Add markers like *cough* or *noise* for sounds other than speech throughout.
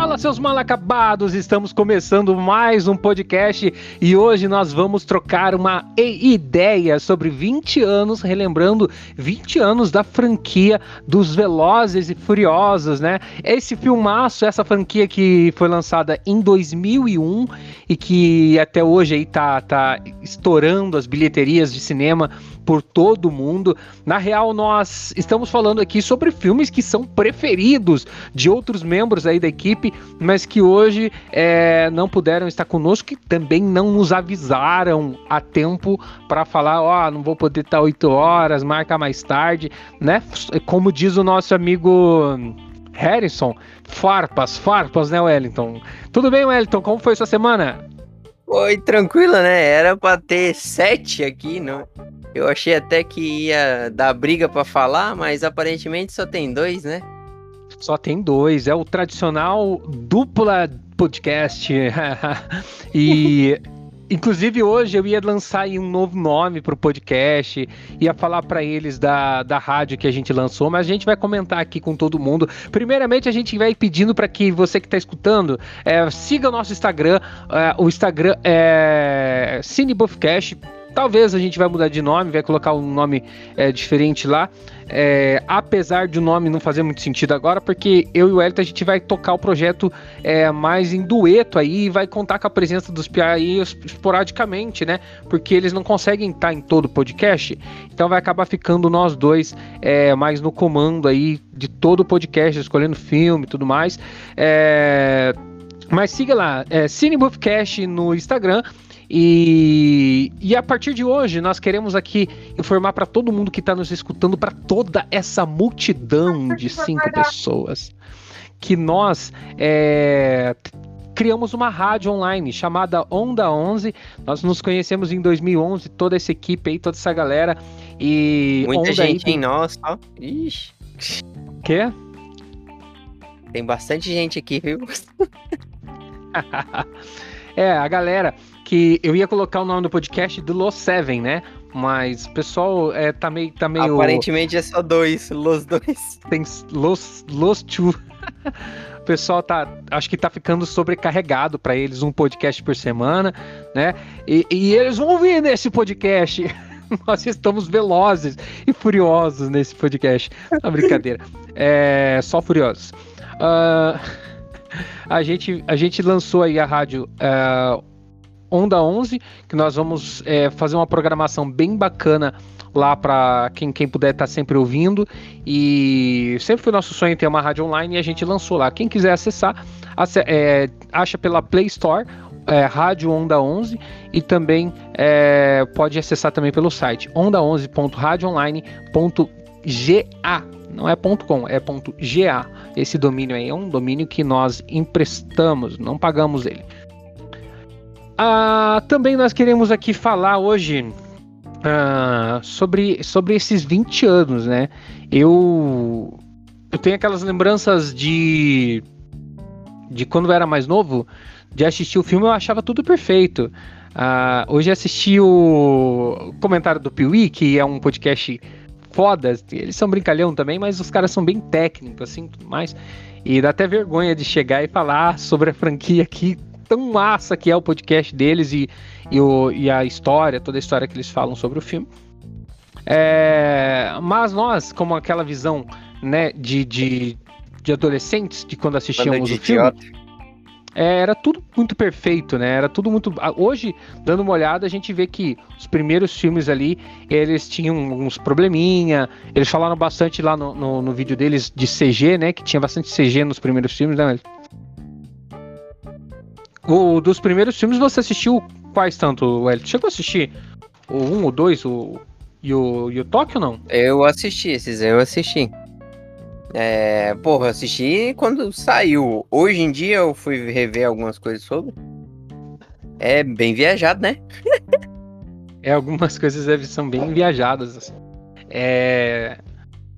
Fala, seus mal acabados! Estamos começando mais um podcast e hoje nós vamos trocar uma ideia sobre 20 anos, relembrando 20 anos da franquia dos Velozes e Furiosos, né? Esse filmaço, essa franquia que foi lançada em 2001 e que até hoje aí tá, tá estourando as bilheterias de cinema por todo mundo. Na real, nós estamos falando aqui sobre filmes que são preferidos de outros membros aí da equipe, mas que hoje é, não puderam estar conosco, e também não nos avisaram a tempo para falar, ó, oh, não vou poder estar 8 horas, marca mais tarde, né? Como diz o nosso amigo Harrison, farpas, farpas, né, Wellington? Tudo bem, Wellington? Como foi sua semana? Foi tranquila, né? Era pra ter sete aqui, não? Eu achei até que ia dar briga para falar, mas aparentemente só tem dois, né? Só tem dois. É o tradicional dupla podcast. *laughs* e *laughs* Inclusive hoje eu ia lançar um novo nome para o podcast, ia falar para eles da, da rádio que a gente lançou, mas a gente vai comentar aqui com todo mundo. Primeiramente a gente vai pedindo para que você que está escutando é, siga o nosso Instagram, é, o Instagram é CineBuffcast Talvez a gente vai mudar de nome, vai colocar um nome é, diferente lá. É, apesar de o nome não fazer muito sentido agora, porque eu e o Elton a gente vai tocar o projeto é, mais em dueto aí, vai contar com a presença dos PA aí esporadicamente, né? Porque eles não conseguem estar em todo o podcast, então vai acabar ficando nós dois é, mais no comando aí de todo o podcast, escolhendo filme e tudo mais. É, mas siga lá, é, CineBuffcast no Instagram e, e a partir de hoje, nós queremos aqui informar para todo mundo que está nos escutando, para toda essa multidão de cinco pessoas, que nós é, criamos uma rádio online chamada Onda 11. Nós nos conhecemos em 2011, toda essa equipe aí, toda essa galera. E Muita Onda gente aí... em nós, ó. Ixi. Quê? Tem bastante gente aqui, viu? *laughs* é, a galera que eu ia colocar o nome do podcast do Los Seven, né? Mas o pessoal é, tá, meio, tá meio. Aparentemente é só dois, Los dois. Tem Los, Los Two. o *laughs* pessoal tá, acho que tá ficando sobrecarregado para eles um podcast por semana, né? E, e eles vão ouvir nesse podcast. *laughs* Nós estamos velozes e furiosos nesse podcast. Não, brincadeira. É, só furiosos. Uh, *laughs* a, gente, a gente lançou aí a rádio uh, Onda 11, que nós vamos é, fazer uma programação bem bacana lá para quem, quem puder estar tá sempre ouvindo. E sempre foi nosso sonho ter uma rádio online e a gente lançou lá. Quem quiser acessar, é, acha pela Play Store. É, Rádio Onda 11 e também é, pode acessar também pelo site onda11.radioonline.ga não é .com, é .ga. Esse domínio aí é um domínio que nós emprestamos, não pagamos ele. Ah, também nós queremos aqui falar hoje ah, sobre, sobre esses 20 anos, né? Eu, eu tenho aquelas lembranças de, de quando eu era mais novo, de assistir o filme eu achava tudo perfeito. Ah, hoje assisti o comentário do Piuí, que é um podcast foda, eles são brincalhão também, mas os caras são bem técnicos, assim, tudo mais. E dá até vergonha de chegar e falar sobre a franquia aqui tão massa que é o podcast deles e, e, o, e a história, toda a história que eles falam sobre o filme. É, mas nós, como aquela visão né, de, de, de adolescentes, de quando assistíamos o filme, é, era tudo muito perfeito, né? Era tudo muito. Hoje, dando uma olhada, a gente vê que os primeiros filmes ali, eles tinham uns probleminha. Eles falaram bastante lá no, no, no vídeo deles de CG, né? Que tinha bastante CG nos primeiros filmes, né? O dos primeiros filmes você assistiu quais tanto, Elton? Chegou a assistir o 1, o 2 o, e, o, e o Tóquio não? Eu assisti esses, eu assisti. É, porra, assisti quando saiu. Hoje em dia eu fui rever algumas coisas sobre. É bem viajado, né? *laughs* é, algumas coisas são bem viajadas. Assim. É,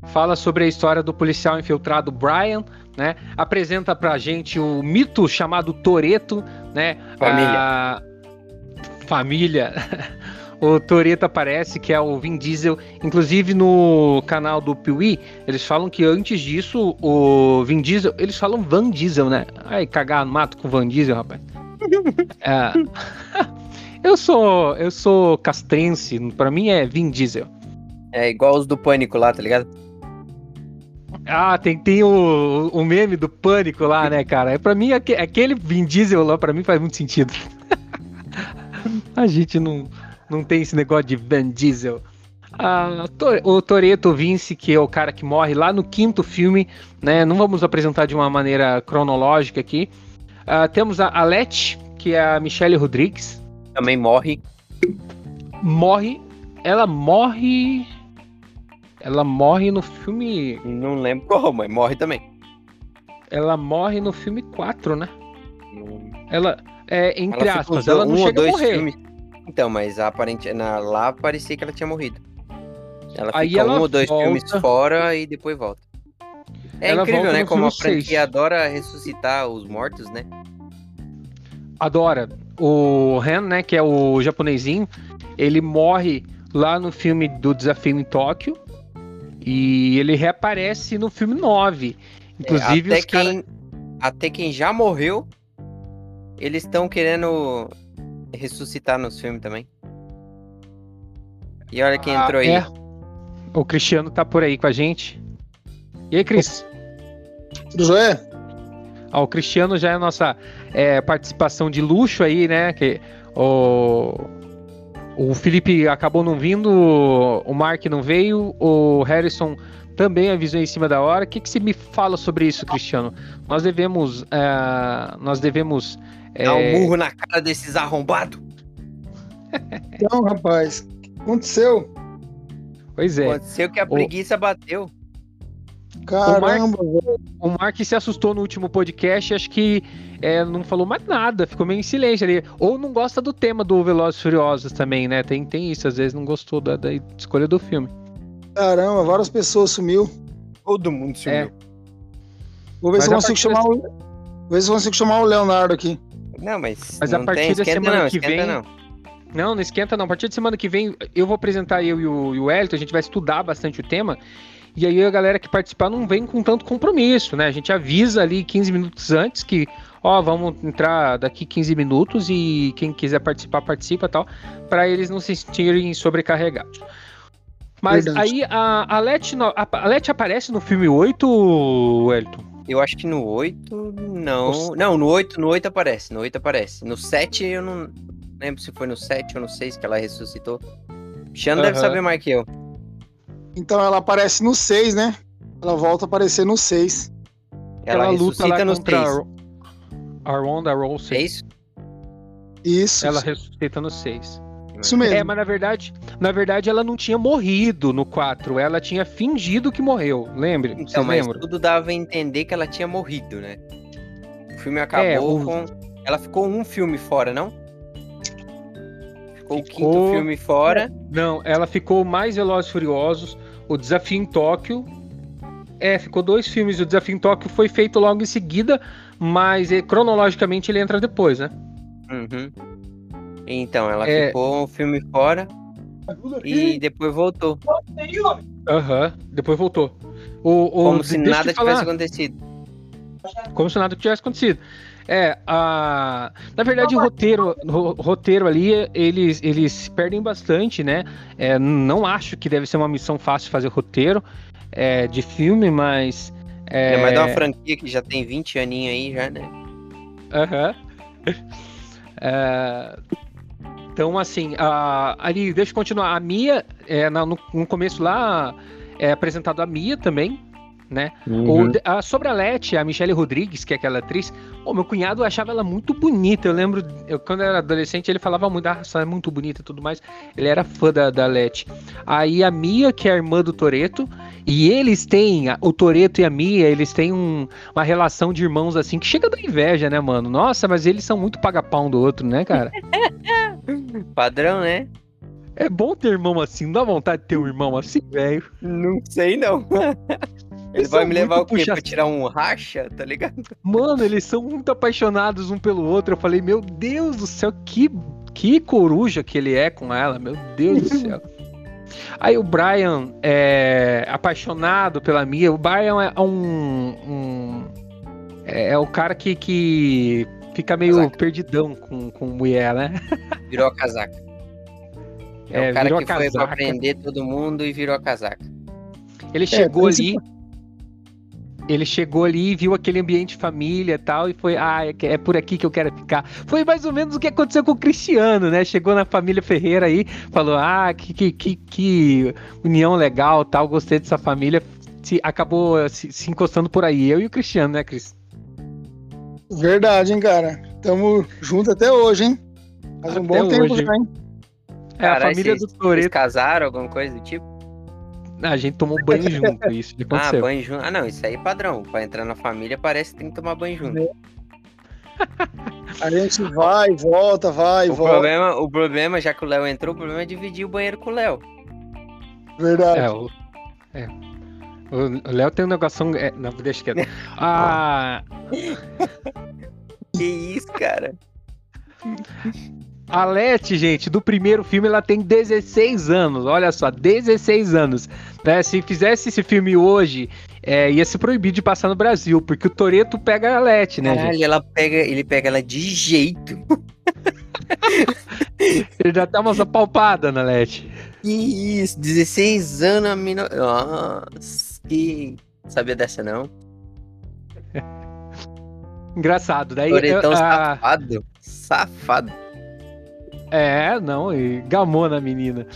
fala sobre a história do policial infiltrado Brian, né? Apresenta pra gente o mito chamado Toreto, né? Família. A... Família. *laughs* o Toreto aparece, que é o Vin Diesel. Inclusive no canal do Piuí, eles falam que antes disso, o Vin Diesel, eles falam Van Diesel, né? Ai, cagar no mato com Van Diesel, rapaz. *laughs* é, *laughs* eu sou eu sou castrense, para mim é Vin Diesel. É igual os do Pânico lá, tá ligado? Ah, tem, tem o, o meme do Pânico lá, né, cara? É, pra mim, aquele Vin Diesel lá, pra mim faz muito sentido. *laughs* A gente não, não tem esse negócio de Van Diesel. Ah, o Toreto Vince, que é o cara que morre lá no quinto filme, né? Não vamos apresentar de uma maneira cronológica aqui. Ah, temos a Alette, que é a Michelle Rodrigues. Também morre. Morre. Ela morre. Ela morre no filme. Não lembro qual, mas morre também. Ela morre no filme 4, né? Hum. Ela. É, entre ela aspas, ela não um chega a morrer. Filmes. Então, mas aparente, na, lá parecia que ela tinha morrido. Ela Aí fica ela um ou dois volta... filmes fora e depois volta. É ela incrível, né? Como a franquia 6. adora ressuscitar os mortos, né? Adora. O Han, né, que é o japonesinho, ele morre lá no filme do Desafio em Tóquio e ele reaparece no filme 9. Inclusive, é, até, quem, cara... até quem já morreu, eles estão querendo ressuscitar nos filmes também. E olha quem ah, entrou aí. É. O Cristiano tá por aí com a gente. E aí, Cris? Tudo jóia? Ah, o Cristiano já é a nossa é, participação de luxo aí, né? Que o, o Felipe acabou não vindo, o Mark não veio, o Harrison também avisou em cima da hora. O que, que você me fala sobre isso, Cristiano? Nós devemos, uh, nós devemos é... Dá um murro na cara desses arrombados. Então, rapaz, o que aconteceu? Pois é. Aconteceu que a preguiça o... bateu. Caramba, o Mark, o Mark se assustou no último podcast, acho que é, não falou mais nada, ficou meio em silêncio ali. Ou não gosta do tema do Velozes Furiosos também, né? Tem, tem isso, às vezes não gostou da, da escolha do filme. Caramba, várias pessoas sumiu. Todo mundo sumiu. É. Vou ver Mas se eu consigo chamar o... Vou ver se eu consigo chamar o Leonardo aqui. Não, mas. Mas a partir da semana não, que vem. Não. não, não esquenta não. A partir da semana que vem, eu vou apresentar eu e o, e o Elton, a gente vai estudar bastante o tema. E aí a galera que participar não vem com tanto compromisso, né? A gente avisa ali 15 minutos antes que, ó, vamos entrar daqui 15 minutos e quem quiser participar, participa tal, para eles não se sentirem sobrecarregados. Mas Verdade. aí a, a, Let, a, Let aparece no filme 8, Elton? Eu acho que no 8 não. Não, no 8, no 8 aparece. No 8 aparece. No 7 eu não lembro se foi no 7 ou no 6 que ela ressuscitou. Uhum. deve saber mais que eu. Então ela aparece no 6, né? Ela volta a aparecer no 6. Ela, ela luta lá no contra 6. a Ronda Rousey. É isso? Isso. Ela ressuscita no 6. Isso mesmo. É, mas na verdade, na verdade ela não tinha morrido no 4, ela tinha fingido que morreu, lembre? Então, mas lembram? tudo dava a entender que ela tinha morrido, né? O filme acabou é, o... com... Ela ficou um filme fora, não? Ficou, ficou o quinto filme fora. Não, ela ficou mais Velozes Furiosos, o Desafio em Tóquio. É, ficou dois filmes, o Desafio em Tóquio foi feito logo em seguida, mas eh, cronologicamente ele entra depois, né? Uhum. Então, ela é... ficou um filme fora e depois voltou. Aham, uhum, depois voltou. O, o, Como se nada tivesse acontecido. Como se nada tivesse acontecido. É, a... na verdade, o roteiro, o roteiro ali, eles, eles perdem bastante, né? É, não acho que deve ser uma missão fácil fazer roteiro é, de filme, mas. É, é mas uma franquia que já tem 20 aninhos aí, já, né? Aham. Uhum. É, então, assim, a, ali, deixa eu continuar. A Mia, é, no, no começo lá, é apresentado a Mia também, né? Uhum. O, a, sobre a Leti, a Michelle Rodrigues, que é aquela atriz, o meu cunhado achava ela muito bonita. Eu lembro, eu, quando eu era adolescente, ele falava muito, ah, ela é muito bonita e tudo mais. Ele era fã da, da Leti. Aí a Mia, que é a irmã do Toreto, e eles têm, o Toreto e a Mia, eles têm um, uma relação de irmãos assim que chega da inveja, né, mano? Nossa, mas eles são muito paga-pau um do outro, né, cara? *laughs* Padrão, né? É bom ter irmão assim, não dá vontade de ter um irmão assim, velho? Não sei não. *laughs* Ele vai me levar o quê? Puxa... Pra tirar um racha, tá ligado? Mano, eles são muito apaixonados um pelo outro. Eu falei, meu Deus do céu, que, que coruja que ele é com ela, meu Deus do céu. *laughs* Aí o Brian é apaixonado pela Mia. O Brian é um. um é, é, o cara que, que fica meio casaca. perdidão com, com mulher, né? *laughs* Virou a casaca. É, é o cara que foi casaca. pra prender todo mundo e virou a casaca. Ele chegou é, ali ele chegou ali e viu aquele ambiente família e tal, e foi, ah, é, é, por aqui que eu quero ficar. Foi mais ou menos o que aconteceu com o Cristiano, né? Chegou na família Ferreira aí, falou, ah, que, que, que, que união legal tal, gostei dessa família. Se, acabou se, se, encostando por aí, eu e o Cristiano, né, Cris? Verdade, hein, cara. Tamo junto até hoje, hein? Faz um até bom tempo já, hein? É, a família do Toreto. casaram, alguma coisa do tipo? *laughs* A gente tomou banho junto, isso que aconteceu. Ah, banho junto. Ah, não, isso aí é padrão. Pra entrar na família parece que tem que tomar banho junto. A gente vai, volta, vai, o volta. Problema, o problema, já que o Léo entrou, o problema é dividir o banheiro com o Léo. Verdade. É, o, é. o Léo tem um negócio. É, não, deixa quieto. *laughs* Ah. que isso, cara? *laughs* A Leti, gente, do primeiro filme, ela tem 16 anos. Olha só, 16 anos. Né? Se fizesse esse filme hoje, é, ia se proibir de passar no Brasil, porque o Toreto pega a Leti, né? Caralho, gente? ela pega, ele pega ela de jeito. *laughs* ele já tá uma palpada na Leti. Que isso, 16 anos, a mina. Nossa, que. Sabia dessa não? *laughs* Engraçado. Daí, Toretão a... safado. Safado. É, não, e gamou na menina.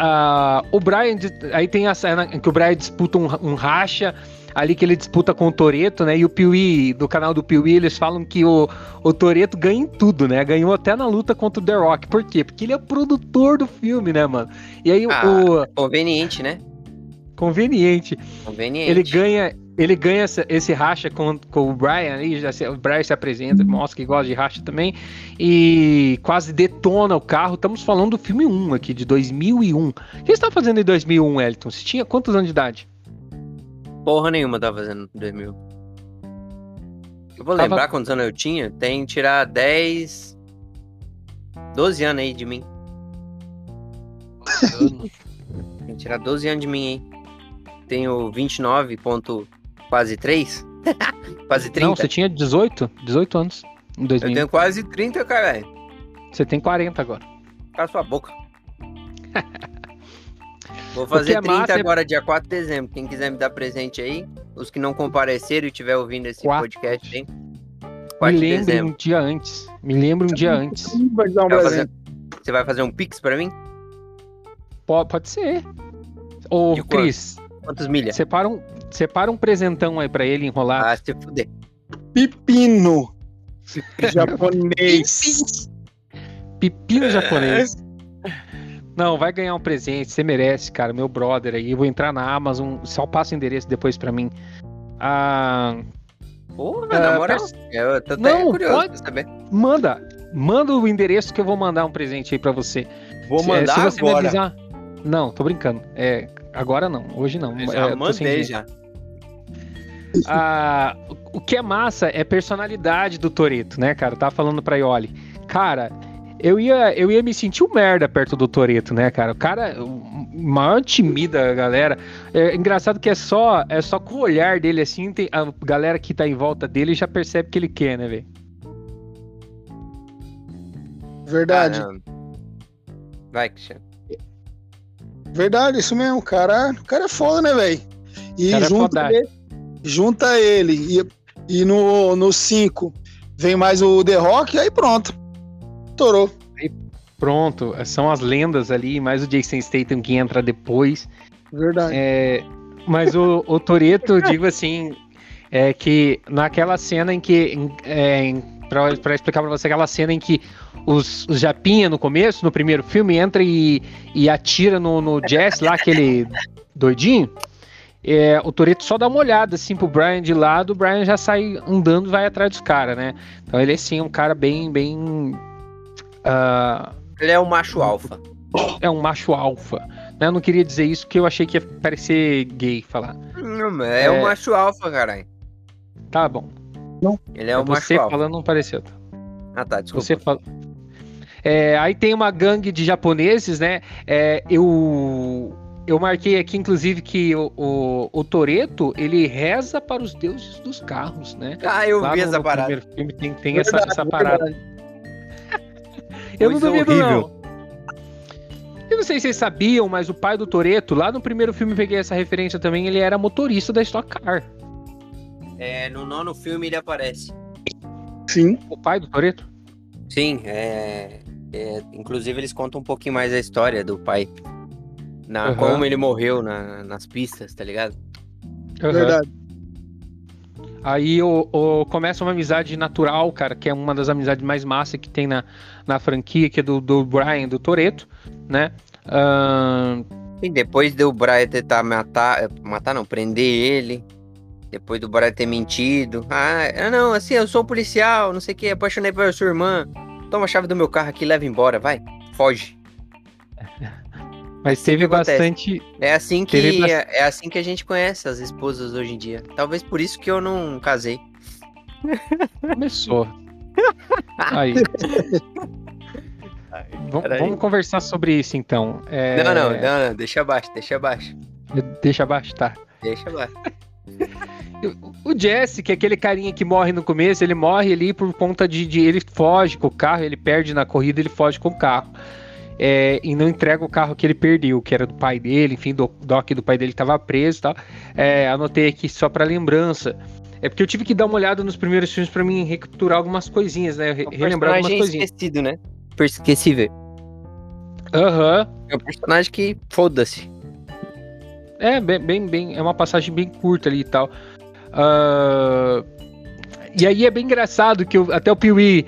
uh, *laughs* o Brian, aí tem a cena em que o Brian disputa um, um racha, ali que ele disputa com o Toreto, né? E o Piuí, do canal do Piuí, eles falam que o, o Toreto ganha em tudo, né? Ganhou até na luta contra o The Rock. Por quê? Porque ele é o produtor do filme, né, mano? E aí ah, o. Conveniente, né? Conveniente. Conveniente. Ele ganha, ele ganha essa, esse racha com, com o Brian, aí já se, o Brian se apresenta, mostra que gosta de racha também, e quase detona o carro. Estamos falando do filme 1 aqui, de 2001. O que você está fazendo em 2001, Elton? Você tinha quantos anos de idade? Porra nenhuma tava fazendo em 2000. Eu vou tava... lembrar quantos anos eu tinha? Tem que tirar 10... 12 anos aí de mim. Tem que tirar 12 anos de mim aí. Tenho 29 ponto quase 3? *laughs* quase 30? Não, você tinha 18? 18 anos em 2000. Eu tenho quase 30, caralho. Você tem 40 agora. Cala sua boca. *laughs* Vou fazer é 30 é agora, é... dia 4 de dezembro. Quem quiser me dar presente aí, os que não compareceram e estiver ouvindo esse 4... podcast, hein? 4 Me lembre um dia antes. Me lembre um dia antes. Vai um vai fazer... Você vai fazer um pix pra mim? Pode, pode ser. Ô, Cris. Quantas milhas? Separa um, separa um presentão aí pra ele enrolar. Ah, se fuder. Pepino. japonês. Pepino japonês. Não, vai ganhar um presente, você merece, cara, meu brother aí. Eu vou entrar na Amazon, só passa o endereço depois pra mim. Ah. Porra, ah, na moral, eu tô até não, curioso pode... saber. Manda, manda o endereço que eu vou mandar um presente aí pra você. Vou mandar se, se você agora. Me avisar... Não, tô brincando. É, Agora não, hoje não. Eu já é, mandei já. Ah, o que é massa é personalidade do Toreto, né, cara? Eu tava falando pra Ioli. Cara, eu ia, eu ia me sentir um merda perto do Toreto, né, cara? O cara, o maior timida a galera. É engraçado que é só, é só com o olhar dele assim, tem, a galera que tá em volta dele já percebe que ele quer, né, velho? Verdade. Vai, Cristiano. Verdade, isso mesmo. O cara, o cara é foda, né, velho? E é junta, é ele, junta ele e, e no 5 vem mais o The Rock, aí pronto. Torou. Aí pronto, são as lendas ali, mais o Jason Statham que entra depois. Verdade. É, mas o, o Toreto, *laughs* digo assim, é que naquela cena em que. É, para explicar para você, aquela cena em que os, os Japinha no começo, no primeiro filme, entra e, e atira no, no Jess lá, aquele doidinho. É, o Toreto só dá uma olhada assim pro Brian de lado, o Brian já sai andando e vai atrás dos caras, né? Então ele é sim um cara bem, bem. Uh, ele é um macho alfa. É um macho alfa. Né? Eu não queria dizer isso porque eu achei que ia parecer gay falar. Não, é, é um macho alfa, caralho. Tá bom. Não. Ele é um é macho você alfa. falando não pareceu. Ah tá, desculpa. Você fala. É, aí tem uma gangue de japoneses, né? É, eu eu marquei aqui, inclusive, que o, o, o Toreto ele reza para os deuses dos carros, né? Ah, eu Lá vi no, essa parada. filme tem, tem verdade, essa, essa parada. *laughs* eu não duvido, horrível. não. Eu não sei se vocês sabiam, mas o pai do Toreto, lá no primeiro filme peguei essa referência também, ele era motorista da Stock Car. É, no nono filme ele aparece. Sim. O pai do Toreto? Sim, é, é, inclusive eles contam um pouquinho mais a história do pai. Na, uhum. Como ele morreu na, nas pistas, tá ligado? Uhum. Verdade. Aí o, o, começa uma amizade natural, cara, que é uma das amizades mais massas que tem na, na franquia, que é do, do Brian, do Toreto, né? Uh... E depois do Brian tentar matar, matar não, prender ele, depois do Brian ter mentido. Ah, não, assim, eu sou policial, não sei o que, apaixonei pela sua irmã. Toma a chave do meu carro aqui, leva embora, vai, foge. *laughs* Mas teve bastante. É assim que teve... é assim que a gente conhece as esposas hoje em dia. Talvez por isso que eu não casei. Começou. *laughs* Aí. vamos conversar sobre isso então. É... Não, não, não, não, deixa abaixo, deixa abaixo. Deixa abaixo, tá. Deixa abaixo. *laughs* O Jesse, que é aquele carinha que morre no começo, ele morre ali por conta de, de, Ele foge com o carro, ele perde na corrida, ele foge com o carro. É, e não entrega o carro que ele perdeu, que era do pai dele, enfim, do doc do pai dele estava preso e tal. É, anotei aqui só para lembrança. É porque eu tive que dar uma olhada nos primeiros filmes para mim recapturar algumas coisinhas, né? Re relembrar algumas coisinhas. esquecido, né? Esquecível. Aham. Uhum. É um personagem que foda-se. É, bem, bem, bem, é uma passagem bem curta ali e tal. Uh, e aí é bem engraçado que eu, até o Piuí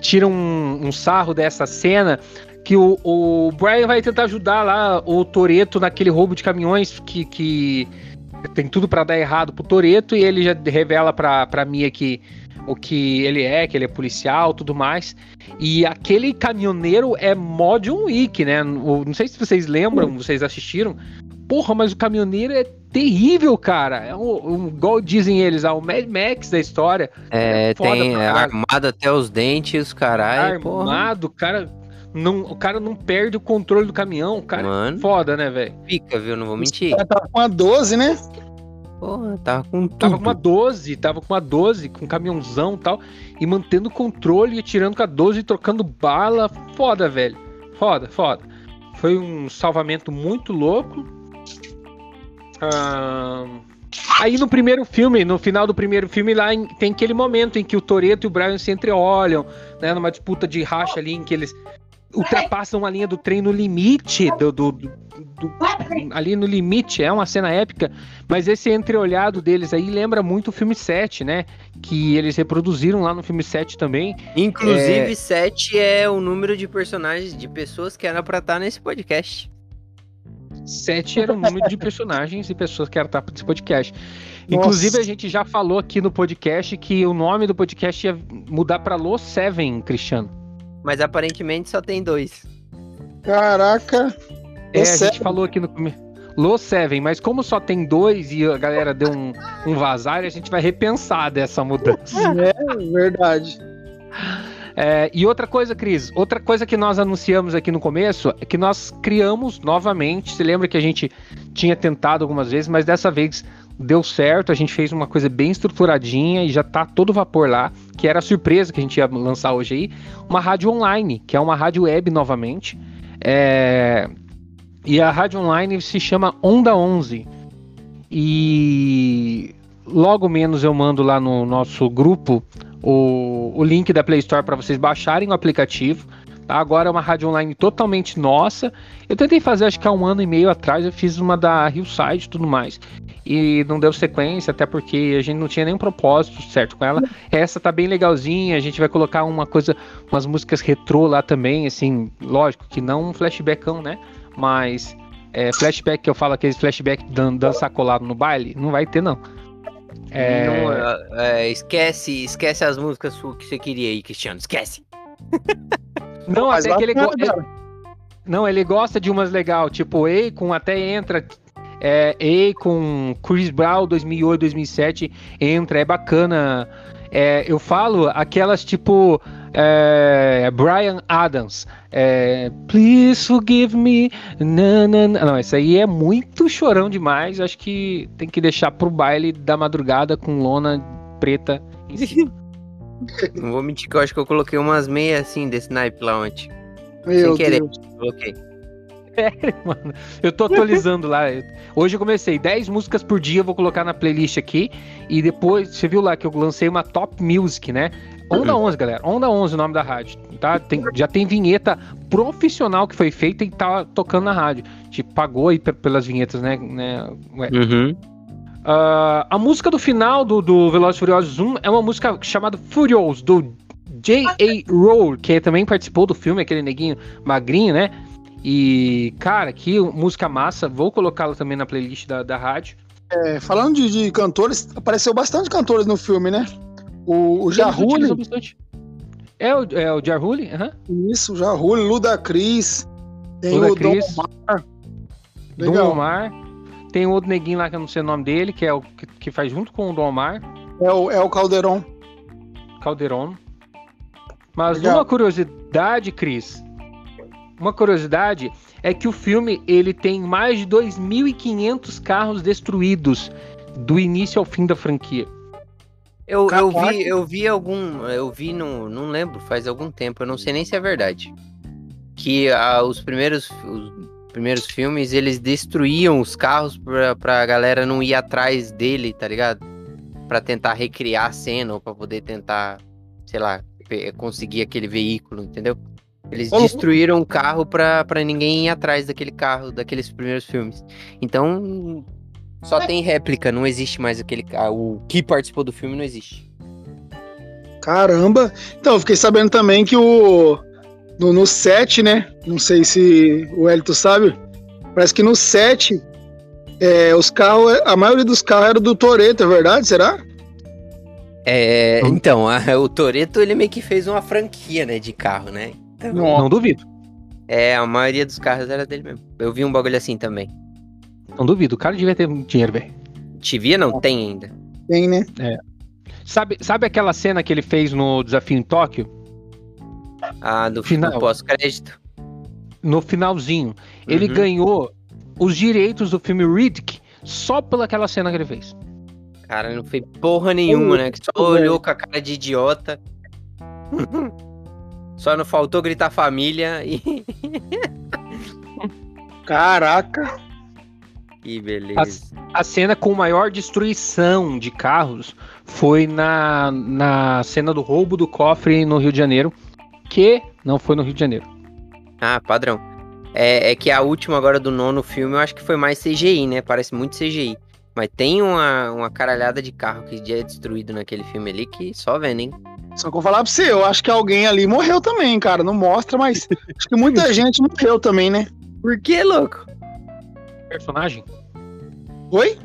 tira um, um, sarro dessa cena que o, o Brian vai tentar ajudar lá o Toreto naquele roubo de caminhões que, que tem tudo para dar errado pro Toreto e ele já revela pra, pra Mia que o que ele é, que ele é policial tudo mais. E aquele caminhoneiro é mó John Wick, né? O, não sei se vocês lembram, vocês assistiram, Porra, mas o caminhoneiro é terrível, cara. É um, um igual dizem eles, ah, o Mad Max da história. É, é tem é armado até os dentes, caralho. Armado, porra. cara. Não, o cara não perde o controle do caminhão. O cara é Mano, é foda, né, velho? Fica, viu? Não vou mentir. O cara tava com uma 12, né? Porra, tava com tudo. Tava com uma 12, tava com uma 12, com um caminhãozão e tal. E mantendo o controle e atirando com a 12 e trocando bala. Foda, velho. Foda, foda. Foi um salvamento muito louco ah, aí no primeiro filme, no final do primeiro filme, lá em, tem aquele momento em que o Toreto e o Brian se entreolham, né? Numa disputa de racha ali, em que eles ultrapassam a linha do trem no limite do, do, do, do, ali no limite, é uma cena épica, mas esse entreolhado deles aí lembra muito o filme 7, né? Que eles reproduziram lá no filme 7 também. Inclusive, é... 7 é o número de personagens, de pessoas que era pra estar nesse podcast. Sete era o número de personagens e pessoas que eram estar nesse podcast. Nossa. Inclusive, a gente já falou aqui no podcast que o nome do podcast ia mudar para Los Seven, Cristiano. Mas aparentemente só tem dois. Caraca! É, a gente falou aqui no começo. Los Seven, mas como só tem dois e a galera deu um, um vazar, a gente vai repensar dessa mudança. *laughs* É, verdade. É, e outra coisa, Cris, outra coisa que nós anunciamos aqui no começo é que nós criamos novamente. Se lembra que a gente tinha tentado algumas vezes, mas dessa vez deu certo. A gente fez uma coisa bem estruturadinha e já tá todo vapor lá, que era a surpresa que a gente ia lançar hoje aí. Uma rádio online, que é uma rádio web novamente. É... E a rádio online se chama Onda 11. E logo menos eu mando lá no nosso grupo o, o link da Play Store para vocês baixarem o aplicativo. Tá? Agora é uma rádio online totalmente nossa. Eu tentei fazer, acho que há um ano e meio atrás, eu fiz uma da Hillside e tudo mais. E não deu sequência, até porque a gente não tinha nenhum propósito certo com ela. Essa tá bem legalzinha, a gente vai colocar uma coisa, umas músicas retrô lá também, assim, lógico que não um flashbackão, né? Mas é, flashback que eu falo, aqueles flashback dan dançar colado no baile, não vai ter não. É... Não, é, é, esquece, esquece as músicas que você queria aí, Cristiano. Esquece. *laughs* Não, até que ele gosta. Não, ele gosta de umas legal, tipo Akon até entra. É, com Chris Brown 2008, 2007 entra, é bacana. É, eu falo aquelas tipo é, Brian Adams, é, Please Forgive Me. Na, na, na. Não, essa aí é muito chorão demais. Acho que tem que deixar pro baile da madrugada com lona preta em cima. *laughs* Não vou mentir que eu acho que eu coloquei umas meias assim desse naipe lá ontem. Meu Sem querer, Deus. coloquei. Sério, mano. Eu tô atualizando lá. Hoje eu comecei 10 músicas por dia, vou colocar na playlist aqui. E depois, você viu lá que eu lancei uma Top Music, né? Onda 11, galera. Onda 11 o nome da rádio, tá? Tem, já tem vinheta profissional que foi feita e tá tocando na rádio. Tipo, pagou aí pelas vinhetas, né? né? Uhum. Uh, a música do final do, do Velozes Furiosos 1 é uma música chamada Furious, do J.A. Roll, que também participou do filme, aquele neguinho magrinho, né? E, cara, que música massa. Vou colocá-la também na playlist da, da rádio. É, falando de, de, cantores, apareceu bastante cantores no filme, né? O, o. É o, é o Jarrulli? Uhum. Isso, o Jarrulli, Luda Cris. Tem Luda o Cris, Dom Omar. Dom Omar. Tem outro neguinho lá que eu não sei o nome dele, que é o que, que faz junto com o Dom Omar. É o, é o Calderon. Calderon. Mas Legal. uma curiosidade, Cris, uma curiosidade é que o filme ele tem mais de 2.500 carros destruídos do início ao fim da franquia. Eu, eu vi, eu vi algum, eu vi no, não lembro, faz algum tempo, eu não sei nem se é verdade, que ah, os primeiros, os primeiros filmes eles destruíam os carros pra, pra galera não ir atrás dele, tá ligado? Pra tentar recriar a cena ou pra poder tentar, sei lá, conseguir aquele veículo, entendeu? Eles destruíram o carro pra, pra ninguém ir atrás daquele carro, daqueles primeiros filmes. Então, só tem réplica, não existe mais aquele carro. O que participou do filme não existe. Caramba! Então, eu fiquei sabendo também que o. No, no 7, né? Não sei se o Elito sabe. Parece que no 7, é, os carros. A maioria dos carros era do Toreto, é verdade? Será? É, então, a, *laughs* o Toreto ele meio que fez uma franquia, né, de carro, né? Não, não duvido. É, a maioria dos carros era dele mesmo. Eu vi um bagulho assim também. Não duvido, o cara devia ter dinheiro, velho. Te via? Não, tem ainda. Tem, né? É. Sabe, sabe aquela cena que ele fez no Desafio em Tóquio? Ah, do final pós-crédito? No finalzinho. Ele uhum. ganhou os direitos do filme Riddick só pelaquela cena que ele fez. Cara, não fez porra nenhuma, né? Que só olhou com a cara de idiota. *laughs* Só não faltou gritar família e. *laughs* Caraca! Que beleza. A, a, cena com maior destruição de carros foi na, na cena do roubo do cofre no Rio de Janeiro, que não foi no Rio de Janeiro. Ah, padrão. É, é que a última agora do nono filme eu acho que foi mais CGI, né? Parece muito CGI. Mas tem uma, uma caralhada de carro que já é destruído naquele filme ali que só vendo, hein? Só que eu vou falar pra você, eu acho que alguém ali morreu também, cara. Não mostra, mas acho que muita *laughs* gente morreu também, né? Por que, louco? Personagem? Oi?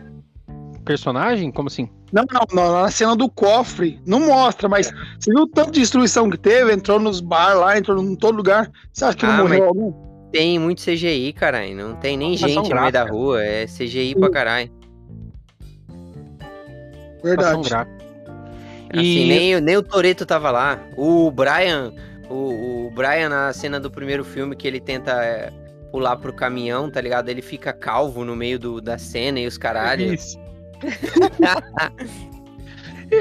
Personagem? Como assim? Não, não, não, na cena do cofre. Não mostra, mas você viu o tanto de destruição que teve? Entrou nos bar lá, entrou em todo lugar. Você acha que ah, não morreu algum? Tem muito CGI, caralho. Não tem nem gente no meio da rua. É CGI Sim. pra caralho. Verdade. Assim, e... nem, nem o Toreto tava lá. O Brian, o, o, Brian na cena do primeiro filme que ele tenta é, pular pro caminhão, tá ligado? Ele fica calvo no meio do, da cena e os caralho.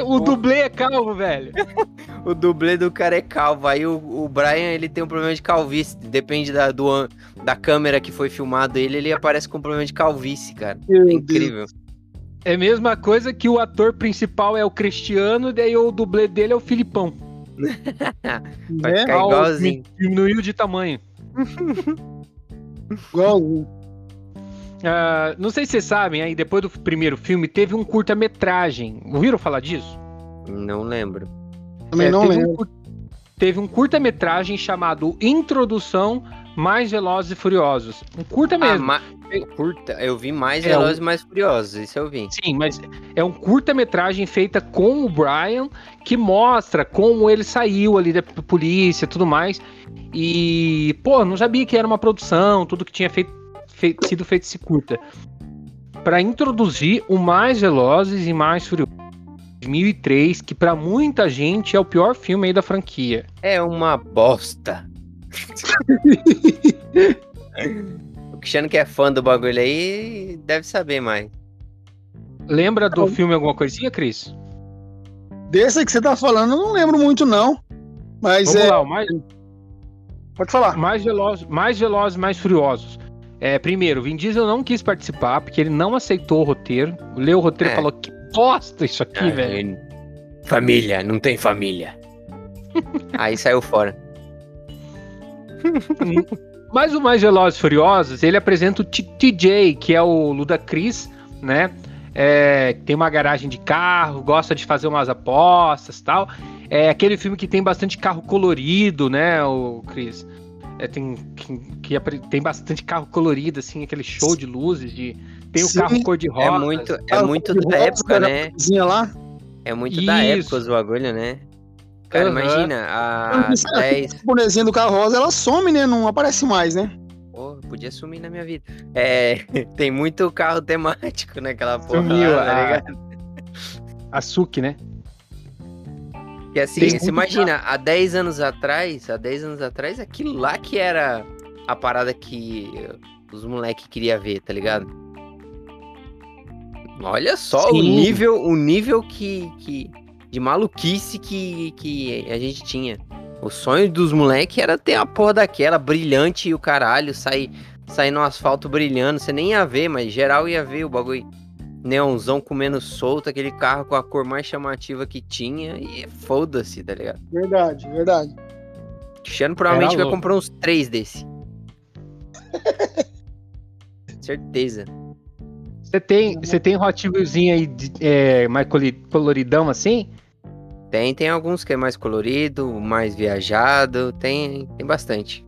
O dublê é calvo, velho. o dublê do cara é calvo. Aí o, o Brian, ele tem um problema de calvície. Depende da, do, da câmera que foi filmado ele, ele aparece com um problema de calvície, cara. Meu é incrível. Deus. É a mesma coisa que o ator principal é o Cristiano, daí o dublê dele é o Filipão. *laughs* Vai é? ficar igualzinho. Diminuiu de tamanho. *laughs* Igualzinho. Uh, não sei se vocês sabem, aí depois do primeiro filme teve um curta-metragem. Ouviram falar disso? Não lembro. Também é, não lembro. Um, teve um curta-metragem chamado Introdução Mais Velozes e Furiosos. Um curta ah, mesmo. Ah, Curta, eu vi mais é Velozes um... Mais Furiosos, isso eu vi. Sim, mas é um curta-metragem feita com o Brian que mostra como ele saiu ali da polícia e tudo mais. E, pô, não sabia que era uma produção, tudo que tinha feito, feito, sido feito esse curta. para introduzir o Mais Velozes e Mais Furiosos 2003, que para muita gente é o pior filme aí da franquia. É uma bosta. *laughs* o Cristiano que é fã do bagulho aí deve saber mais. Lembra do filme alguma coisinha, Cris? Desse que você tá falando, eu não lembro muito, não. Mas Vamos é. Lá, mais... Pode falar. Mais velozes, mais velozes, mais furiosos. É, primeiro, Vin Diesel não quis participar porque ele não aceitou o roteiro. Leu o roteiro e é. falou: que bosta isso aqui, é, velho. Família, não tem família. *laughs* Aí saiu fora. *laughs* Mas o Mais Velozes Furiosos, ele apresenta o TJ, que é o Ludacris, né? É, tem uma garagem de carro, gosta de fazer umas apostas tal. É aquele filme que tem bastante carro colorido, né, o Cris? É, tem, que, que, tem bastante carro colorido, assim, aquele show de luzes, de tem Sim, o carro cor-de-rosa. É muito, é muito da época, né? Lá. É muito Isso. da época os bagulho, né? Cara, uhum. imagina, a 10... A bonezinha do carro rosa, ela some, né? Não aparece mais, né? Pô, podia sumir na minha vida. É, *laughs* tem muito carro temático naquela porra Sumiu, lá, tá ligado? A Suki, né? Que assim, você imagina, carro. há 10 anos atrás, há 10 anos atrás, aquilo lá que era a parada que os moleques queriam ver, tá ligado? Olha só Sim. o nível, o nível que, que de maluquice que, que a gente tinha. O sonho dos moleques era ter a porra daquela brilhante e o caralho sair, sair no asfalto brilhando. Você nem ia ver, mas geral ia ver o bagulho. Neonzão comendo solto, aquele carro com a cor mais chamativa que tinha. E foda-se, tá ligado? Verdade, verdade. Cristiano provavelmente vai comprar uns três desse. *laughs* Certeza. Você tem, você tem Hot Wheelzinho aí de, é, mais coloridão assim? Tem, tem alguns que é mais colorido, mais viajado, tem, tem bastante.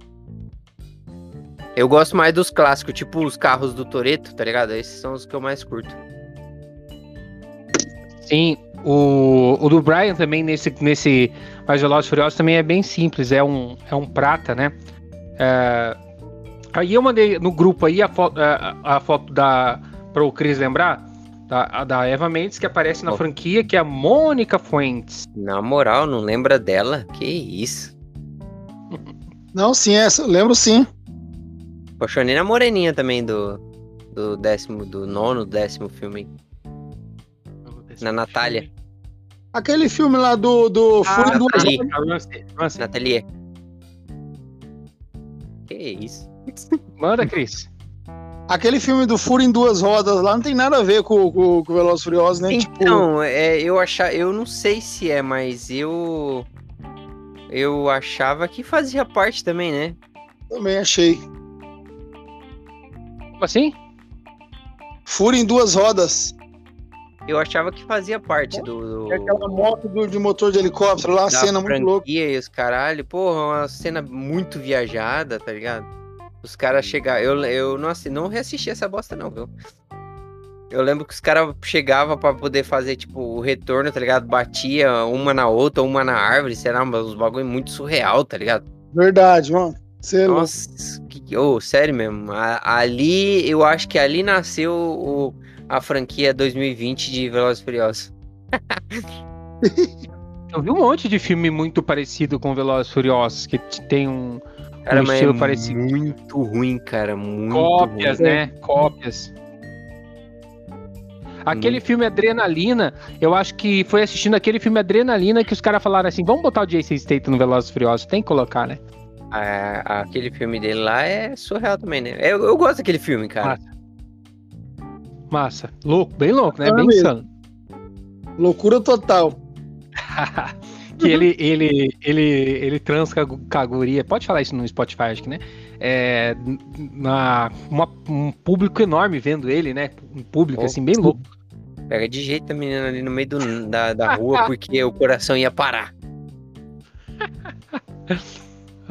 Eu gosto mais dos clássicos, tipo os carros do Toreto, tá ligado? Esses são os que eu mais curto. Sim, o, o do Brian também, nesse, nesse Mais Velozes Furiosos, também é bem simples, é um, é um prata, né? É, aí eu mandei no grupo aí a foto, a, a foto da para o Cris lembrar, da, da Eva Mendes, que aparece na oh. franquia, que é a Mônica Fuentes. Na moral, não lembra dela? Que isso? Não, sim, essa, lembro sim. Apaixonei na moreninha também do, do décimo, do nono, décimo filme. Na Natália. Aquele filme lá do, do ah, Fúria do Nathalie. Que isso? Manda, Cris. Aquele filme do Furo em Duas Rodas lá não tem nada a ver com, com, com Velozes Furiosos, né? Tipo, então, tipo... é, eu achar, eu não sei se é, mas eu eu achava que fazia parte também, né? Também achei. Como assim? Furo em Duas Rodas. Eu achava que fazia parte do. do... É aquela moto do, de motor de helicóptero lá, a cena muito louca. E os caralho, porra, uma cena muito viajada, tá ligado? Os caras chegaram. Eu, eu não, assim, não reassisti essa bosta, não, viu? Eu lembro que os caras chegavam para poder fazer, tipo, o retorno, tá ligado? Batia uma na outra, uma na árvore, sei lá, uns bagulho muito surreal, tá ligado? Verdade, mano. Cê é Nossa, que, oh, sério mesmo. A, ali, eu acho que ali nasceu o, a franquia 2020 de Velozes Furiosos. *laughs* eu vi um monte de filme muito parecido com Velozes Furiosos, que tem um, Cara, um mas estilo é parecido. muito ruim, cara. Muito Cópias, ruim. né? Cópias. Aquele hum. filme Adrenalina, eu acho que foi assistindo aquele filme Adrenalina que os caras falaram assim: vamos botar o Jason Statham no Velozes Furiosos, tem que colocar, né? É, aquele filme dele lá é surreal também, né? Eu, eu gosto daquele filme, cara. Massa. Massa. Louco, bem louco, né? É bem insano. Loucura total. *laughs* que ele, *laughs* ele, ele, ele transa com a guria. Pode falar isso no Spotify, acho que, né? É, na, uma, um público enorme vendo ele, né? Um público, oh, assim, bem louco. Pega de jeito a menina ali no meio do, da, da rua, *laughs* porque o coração ia parar.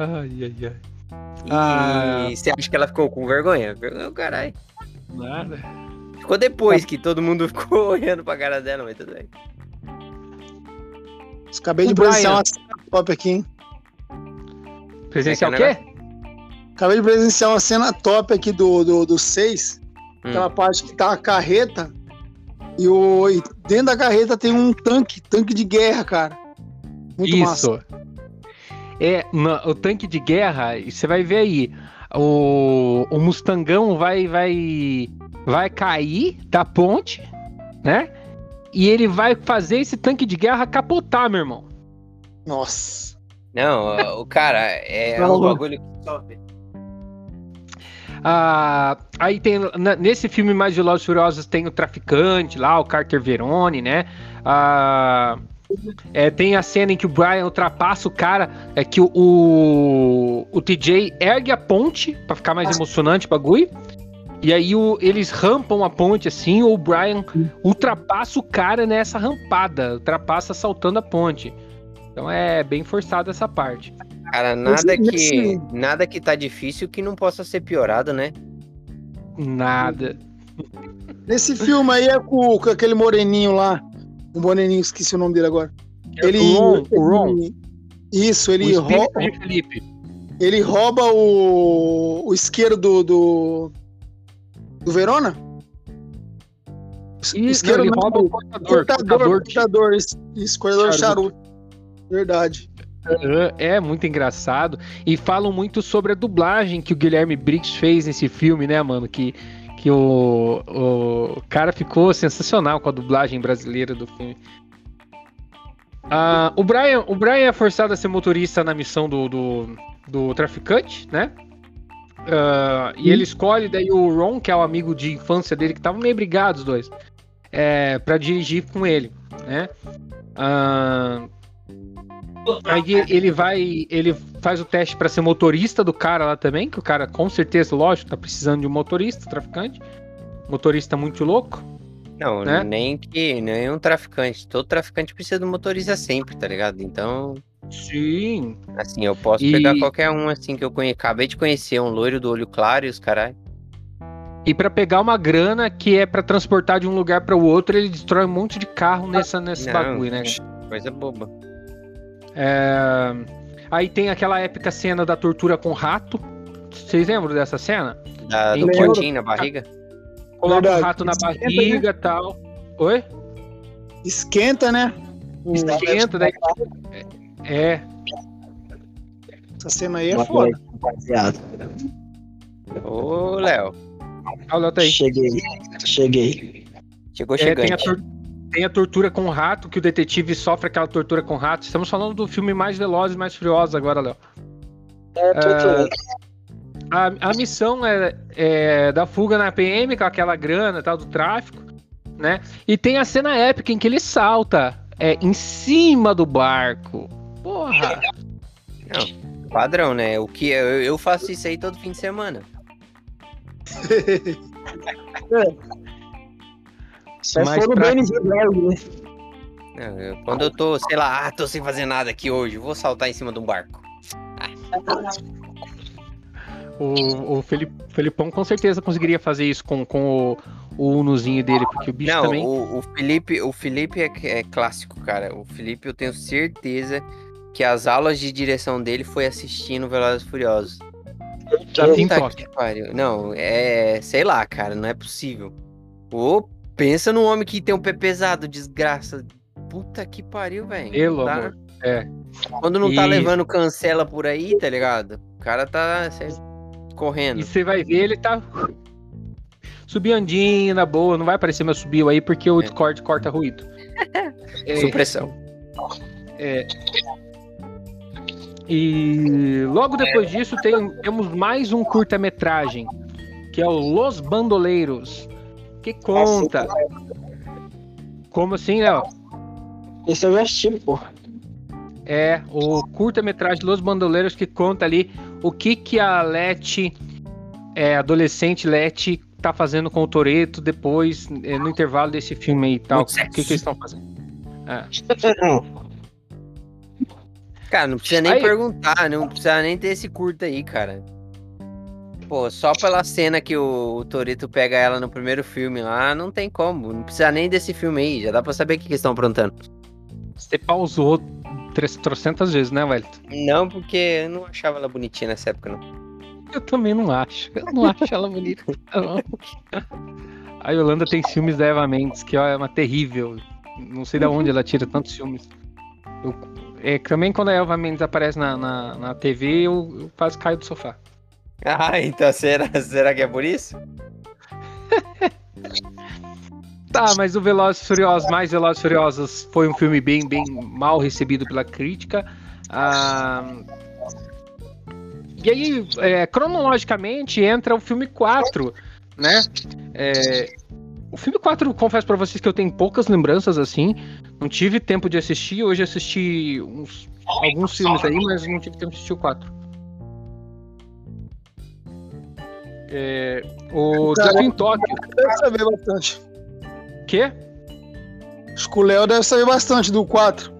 Ai, ai, ai. E ah, você acha que ela ficou com vergonha? Vergonha, caralho. Nada. Ficou depois que todo mundo *laughs* ficou olhando pra cara dela, mas tudo bem. Acabei de presenciar uma cena top aqui, hein? Presenciar o quê? Acabei de presenciar uma cena top aqui do 6. Do, do seis, Aquela hum. parte que tá a carreta. E, o, e dentro da carreta tem um tanque, tanque de guerra, cara. Muito Isso. Massa. É, no, o tanque de guerra, você vai ver aí. O, o Mustangão vai, vai, vai cair da ponte, né? E ele vai fazer esse tanque de guerra capotar, meu irmão. Nossa. Não, o cara é *laughs* um bagulho que sobe. Ah, aí tem nesse filme mais Velozes Furiosos tem o traficante lá, o Carter Verone, né? Ah, é, tem a cena em que o Brian ultrapassa o cara, é que o, o, o TJ ergue a ponte para ficar mais emocionante o bagulho. E aí o, eles rampam a ponte assim, ou o Brian ultrapassa o cara nessa rampada, ultrapassa saltando a ponte. Então é bem forçado essa parte. Cara, nada que nada que tá difícil que não possa ser piorado, né? Nada. Nesse filme aí é com, com aquele moreninho lá, o moreninho, esqueci o nome dele agora. É ele, o Ron, o Ron. Isso, ele rouba. Ele rouba o, o isqueiro do, do, do Verona? Isso, isqueiro não, ele rouba o cortador. Cortador, cortador, isso, cortador charuto. charuto. Verdade. É muito engraçado. E falam muito sobre a dublagem que o Guilherme Briggs fez nesse filme, né, mano? Que, que o, o cara ficou sensacional com a dublagem brasileira do filme. Ah, o, Brian, o Brian é forçado a ser motorista na missão do, do, do traficante, né? Uh, e ele escolhe daí o Ron, que é o amigo de infância dele, que estavam meio brigados os dois, é, para dirigir com ele, né? Uh, Aí ele vai, ele faz o teste para ser motorista do cara lá também, que o cara com certeza, lógico, tá precisando de um motorista, traficante. Motorista muito louco. Não, né? nem que nem um traficante. Todo traficante precisa de um motorista sempre, tá ligado? Então. Sim. Assim, eu posso e... pegar qualquer um assim que eu conhe... acabei de conhecer, um loiro do olho claro e os caras. E para pegar uma grana que é para transportar de um lugar para o outro, ele destrói um monte de carro nessa, nesse Não, bagulho, né? Coisa boba. É... Aí tem aquela épica cena da tortura com rato. Vocês lembram dessa cena? Da, do potinho na barriga? Coloca o rato na Esquenta, barriga e né? tal. Oi? Esquenta, né? Esquenta, daí. É. Essa cena aí é Boa foda. Rapaziada. Ô, Léo. Olha o Léo tá aí. Cheguei. Cheguei. Chegou chegando. É, tem a, tortura com o rato, que o detetive sofre aquela tortura com o rato. Estamos falando do filme mais Velozes e mais Furiosos agora, Léo. É, é, a, a missão é, é, da fuga na PM, com aquela grana tal, do tráfico, né? E tem a cena épica em que ele salta é, em cima do barco. Porra! Não, padrão, né? O que eu, eu faço isso aí todo fim de semana. *laughs* é. Só mais for pra... né? Não, quando eu tô, sei lá, ah, tô sem fazer nada aqui hoje, vou saltar em cima de um barco. O, o Felipe, Felipão com certeza conseguiria fazer isso com, com o, o Unozinho dele, porque o bicho Não, também. O, o Felipe, o Felipe é, é clássico, cara. O Felipe, eu tenho certeza que as aulas de direção dele foi assistindo Velozes Furiosos. Já tem toque. Não, é. Sei lá, cara, não é possível. O Pensa num homem que tem um pé pesado, desgraça. Puta que pariu, velho. Pelo tá... amor. É. Quando não tá e... tá levando cancela por aí, tá ligado? O cara tá cê, correndo. E você vai ver, ele tá subiandinho, na boa. Não vai aparecer meu subiu aí porque o é. Discord corta ruído. *laughs* é... Supressão. É. E logo depois disso tem, temos mais um curta-metragem, que é o Los Bandoleiros, que conta. Como assim, Léo? Esse eu já assisti, pô. É, o curta-metragem Los Bandoleiros que conta ali o que que a Leti, é, adolescente Leti, tá fazendo com o Toreto depois, é, no intervalo desse filme aí e tal. O que que eles estão fazendo? É. *laughs* Cara, não precisa nem aí... perguntar, não precisa nem ter esse curta aí, cara. Pô, só pela cena que o, o Torito pega ela no primeiro filme lá, não tem como. Não precisa nem desse filme aí, já dá pra saber o que, que eles estão aprontando. Você pausou 300 vezes, né, Wellington? Não, porque eu não achava ela bonitinha nessa época, não. Eu também não acho. Eu não acho ela bonita. *laughs* A Yolanda tem ciúmes da Eva Mendes, que ó, é uma terrível. Não sei de onde ela tira tantos ciúmes. Eu, é, também quando a Eva Mendes aparece na, na, na TV, eu, eu quase caio do sofá. Ah, então será, *laughs* será que é por isso? *laughs* tá, mas o Velozes Furiosos, mais Velozes Furiosos, foi um filme bem, bem mal recebido pela crítica. Ah, e aí, é, cronologicamente, entra o filme 4, né? É, o filme 4, confesso para vocês que eu tenho poucas lembranças assim. Não tive tempo de assistir. Hoje assisti uns, alguns filmes aí, mas não tive tempo de assistir o 4. É, o Desafio em Tóquio. Deve saber bastante. Quê? Acho que o Léo deve saber bastante do 4.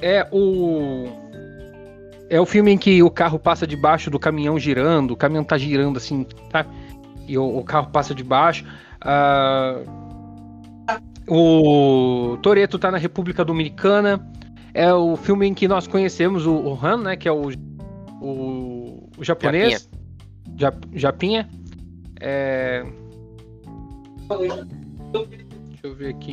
É o. É o filme em que o carro passa debaixo do caminhão girando, o caminhão tá girando assim, tá? E o, o carro passa debaixo. Uh, o Toreto tá na República Dominicana. É o filme em que nós conhecemos o, o Han, né? Que é o, o, o japonês. Japinha. Japinha. É... Deixa eu ver aqui.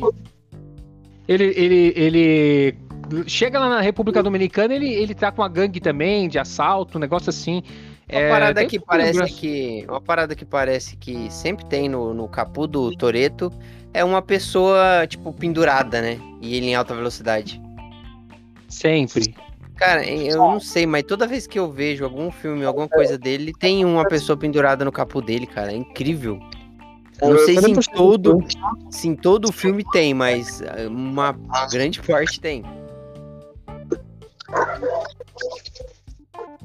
Ele, ele, ele chega lá na República Dominicana, ele, ele tá com uma gangue também de assalto, um negócio assim. Uma é, parada que parece que. Uma parada que parece que sempre tem no, no capu do Toreto é uma pessoa, tipo, pendurada, né? E ele em alta velocidade. Sempre. Cara, eu não sei, mas toda vez que eu vejo algum filme, alguma coisa dele, tem uma pessoa pendurada no capu dele, cara. É incrível. Eu não sei se em todo, se em todo filme tem, mas eh, uma grande parte tem.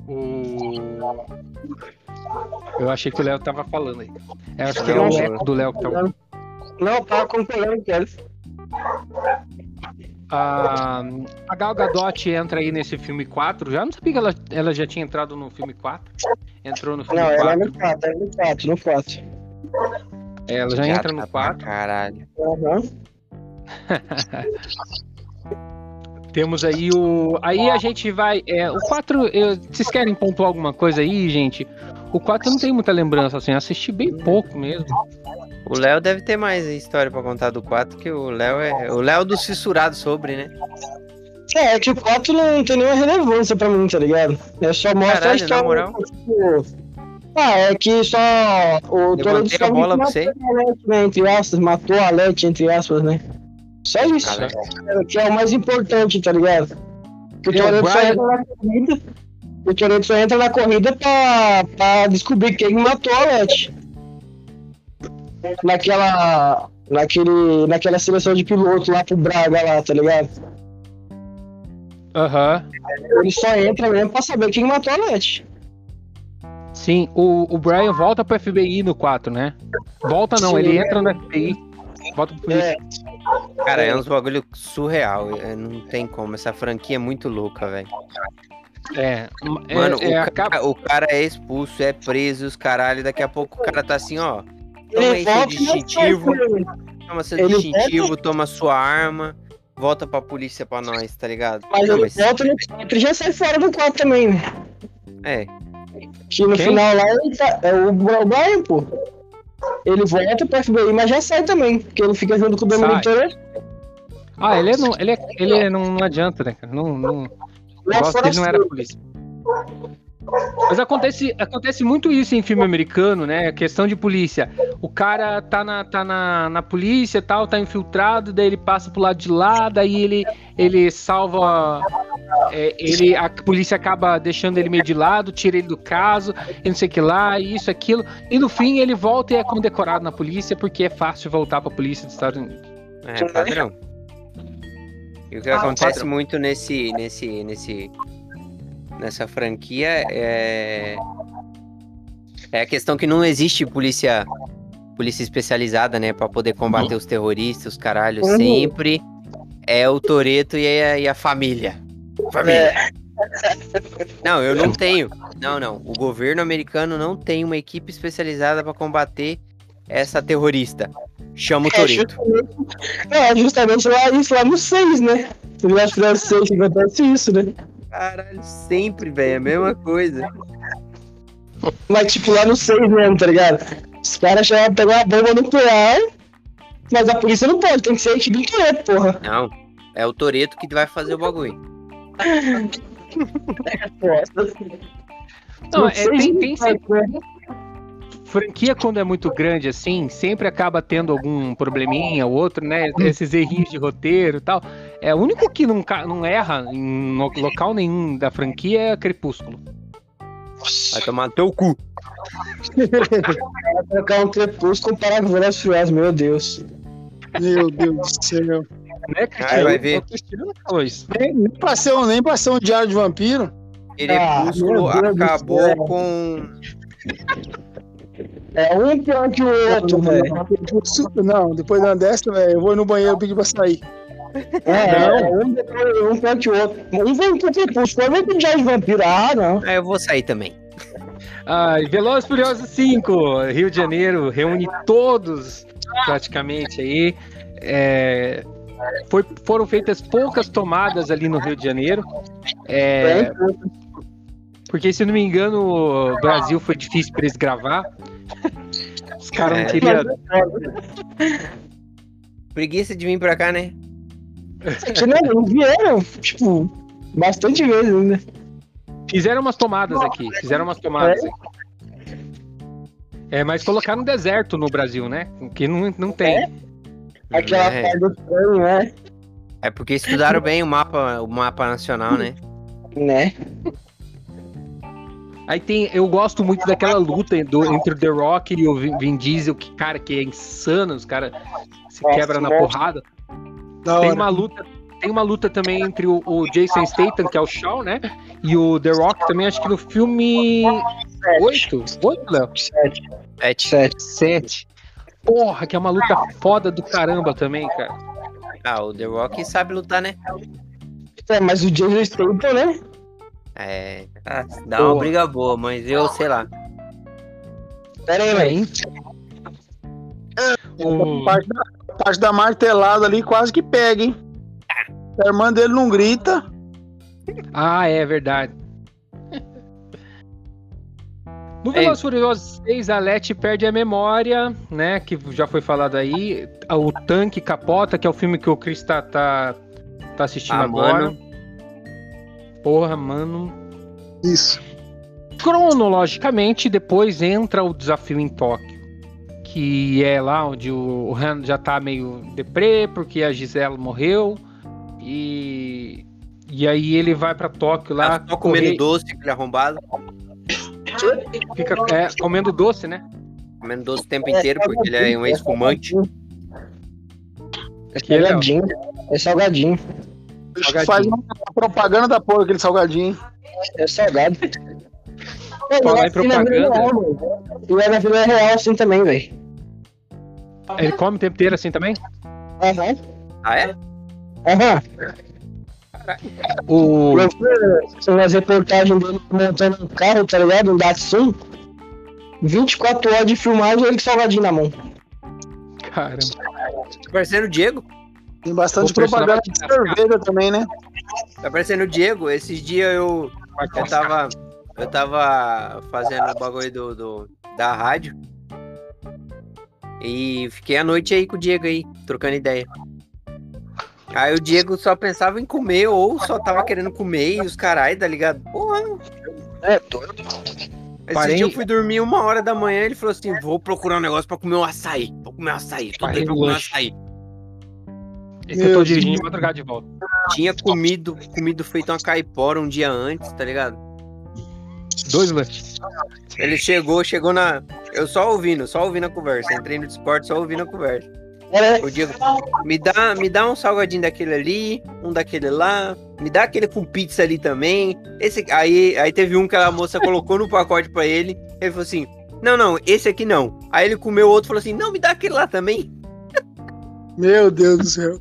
O... Eu achei que o Léo tava falando aí. Eu acho que é o eco do Léo que tava. Não, tava acompanhando eles. A, a Gal Gadot entra aí nesse filme 4. Já não sabia que ela, ela já tinha entrado no filme 4. Entrou no filme não, 4. Não, ela é no 4, é no 4, no 4. É, ela já, já entra no 4. Caralho. Uhum. *laughs* Temos aí o. Aí a gente vai. É, o 4. Eu... Vocês querem pontuar alguma coisa aí, gente? O 4 não tem muita lembrança, assim, assisti bem pouco mesmo. O Léo deve ter mais história para contar do 4, que o Léo é. O Léo dos fissurados sobre, né? É, é que o 4 não tem nenhuma relevância pra mim, tá ligado? É só mostra Caralho, a história. Na moral. Tipo, ah, é que só o Toreto a bola pra você. Né, entre aspas, matou a Alete, entre aspas, né? Só isso. É, que é o mais importante, tá ligado? Que o Toreto só entra na corrida. O Toreto só entra na corrida pra, pra descobrir quem matou a Alete. Naquela. Naquele, naquela seleção de piloto lá pro Braga lá, tá ligado? Aham. Uhum. Ele só entra mesmo pra saber quem matou a Alete. Sim, o, o Brian volta pro FBI no 4, né? Volta não, Sim, ele entra no FBI. Volta pro é. Cara, é uns bagulho surreal. É, não tem como. Essa franquia é muito louca, velho. É, é, Mano, é, o, cara, o, cara, é expulso, é preso, os caralho. Daqui a pouco o cara tá assim, ó. Toma aí seu distintivo. Toma seu ele distintivo, volta... toma sua arma. Volta pra polícia pra nós, tá ligado? Mas não, ele mas... volta no 4 já sai fora do 4 também, né? É. Que no Quem? final lá ele tá, é o Brian, pô. Ele volta pro FBI, mas já sai também, porque ele fica junto com o Dominic Ah, ele, é, não, ele, é, ele é, não, não adianta, né, cara? Não, não, o negócio dele não era polícia. Mas acontece, acontece muito isso em filme americano, né? Questão de polícia. O cara tá na, tá na, na polícia tal, tá infiltrado, daí ele passa pro lado de lá, daí ele, ele salva. É, ele, a polícia acaba deixando ele meio de lado, tira ele do caso, e não sei o que lá, isso, aquilo. E no fim ele volta e é condecorado na polícia, porque é fácil voltar pra polícia dos Estados Unidos. É, padrão. E o que ah, acontece muito nesse, nesse, nesse nessa franquia é é a questão que não existe polícia polícia especializada, né, para poder combater uhum. os terroristas, os caralhos, uhum. sempre é o Toreto e, e, a família. Família. É. Não, eu não tenho. Não, não. O governo americano não tem uma equipe especializada para combater essa terrorista. Chama o é, Toreto. É, justamente lá, isso lá no 6, né? Que no 6 acontece isso, né? Caralho, sempre, velho, é a mesma coisa. Mas, tipo, lá no 6 mesmo, tá ligado? Os caras chegaram a pegar uma bomba nuclear, mas a polícia não pode, tem que ser a equipe do Toreto, porra. Não, é o Toreto que vai fazer o bagulho. não, é, tem, tem sempre... Franquia, quando é muito grande assim, sempre acaba tendo algum probleminha ou outro, né? Esses errinhos de roteiro e tal. É, o único que não, não erra em local nenhum da franquia é Crepúsculo. Vai tomar teu cu. Vai trocar um crepúsculo para Velozes meu Deus. Meu Deus do céu. Né, Cristiano? vai ver. Nem, nem, pra ser um, nem pra ser um diário de vampiro. Crepúsculo ah, acabou com. É um pior que o outro, velho. Não, depois da dessa, velho, eu vou no banheiro pedir pra sair. É, não. um, depois, um que o outro. Um vai crepúsculo, vai pro diário de vampiro. Ah, não. É, eu vou sair também. Ai, Velozes Furiosos 5, Rio de Janeiro, reúne todos praticamente aí. É, foi, foram feitas poucas tomadas ali no Rio de Janeiro. É, porque, se não me engano, o Brasil foi difícil para eles gravar. Os caras não é. queriam. Preguiça de vir pra cá, né? Não, vieram, tipo, bastante vezes ainda. Fizeram umas tomadas aqui. Fizeram umas tomadas é? aqui. É, mas colocaram um deserto no Brasil, né? Que não, não tem. É? Aquela é. parte do sonho, né? É porque estudaram bem o mapa, o mapa nacional, né? Né? Aí tem, eu gosto muito daquela luta do, entre o The Rock e o Vin Diesel, que, cara, que é insano, os caras se quebram na porrada. Tem uma luta, tem uma luta também entre o, o, Jason Statham, que é o Shaw, né? E o The Rock também, acho que no filme 8? 8, Léo? 7. 7. 7. 7. Porra, que é uma luta foda do caramba também, cara. Ah, o The Rock sabe lutar, né? É, mas o Jason Statham, né? É. Ah, dá Porra. uma briga boa, mas eu sei lá. Pera aí, velho. Um... Parte, da, parte da martelada ali quase que pega, hein? A irmã dele não grita. Ah, é verdade. No Velozes Furiosos 6, a Letty perde a memória, né? Que já foi falado aí. O Tanque Capota, que é o filme que o Chris tá, tá, tá assistindo ah, agora. Mano. Porra, mano. Isso. Cronologicamente, depois entra o desafio em Tóquio. Que é lá onde o Han já tá meio deprê, porque a Gisela morreu. E, e aí ele vai para Tóquio lá. Tá só comendo doce, aquele arrombado. Fica é, comendo doce, né? Comendo doce o tempo inteiro, porque ele é um ex-fumante. É salgadinho. É salgadinho. salgadinho. Faz uma propaganda da porra aquele salgadinho. É salgado. Falar em propaganda. E é na vida real assim também, velho. Ele come o tempo inteiro assim também? Aham. Uhum. Ah, é? Aham. O... Você faz reportagem dele montando um carro, tá ligado? Um Datsun. 24 horas de filmagem ele com salgadinho na mão. Caramba. Tá parecendo o Diego. Tem bastante propaganda de cerveja também, né? Tá parecendo o Diego. Esses dias eu, eu tava. Eu tava fazendo o bagulho do, do, da rádio. E fiquei a noite aí com o Diego aí, trocando ideia. Aí o Diego só pensava em comer ou só tava querendo comer e os carai, tá ligado? Porra. É doido. Esse Parei... dia eu fui dormir uma hora da manhã ele falou assim: vou procurar um negócio pra comer um açaí. Vou comer um açaí. Tô Parei pra comer um açaí. Esse que eu tô dirigindo e madrugada de volta. Tinha comido, comido feito uma caipora um dia antes, tá ligado? Dois lanches. Ele chegou, chegou na. Eu só ouvindo, só ouvindo a conversa. Entrei no Discord só ouvindo a conversa. O Diego, me dá, me dá um salgadinho daquele ali, um daquele lá, me dá aquele com pizza ali também. Esse, aí, aí teve um que a moça colocou no pacote para ele. Ele falou assim: Não, não, esse aqui não. Aí ele comeu outro e falou assim: Não, me dá aquele lá também. Meu Deus do céu.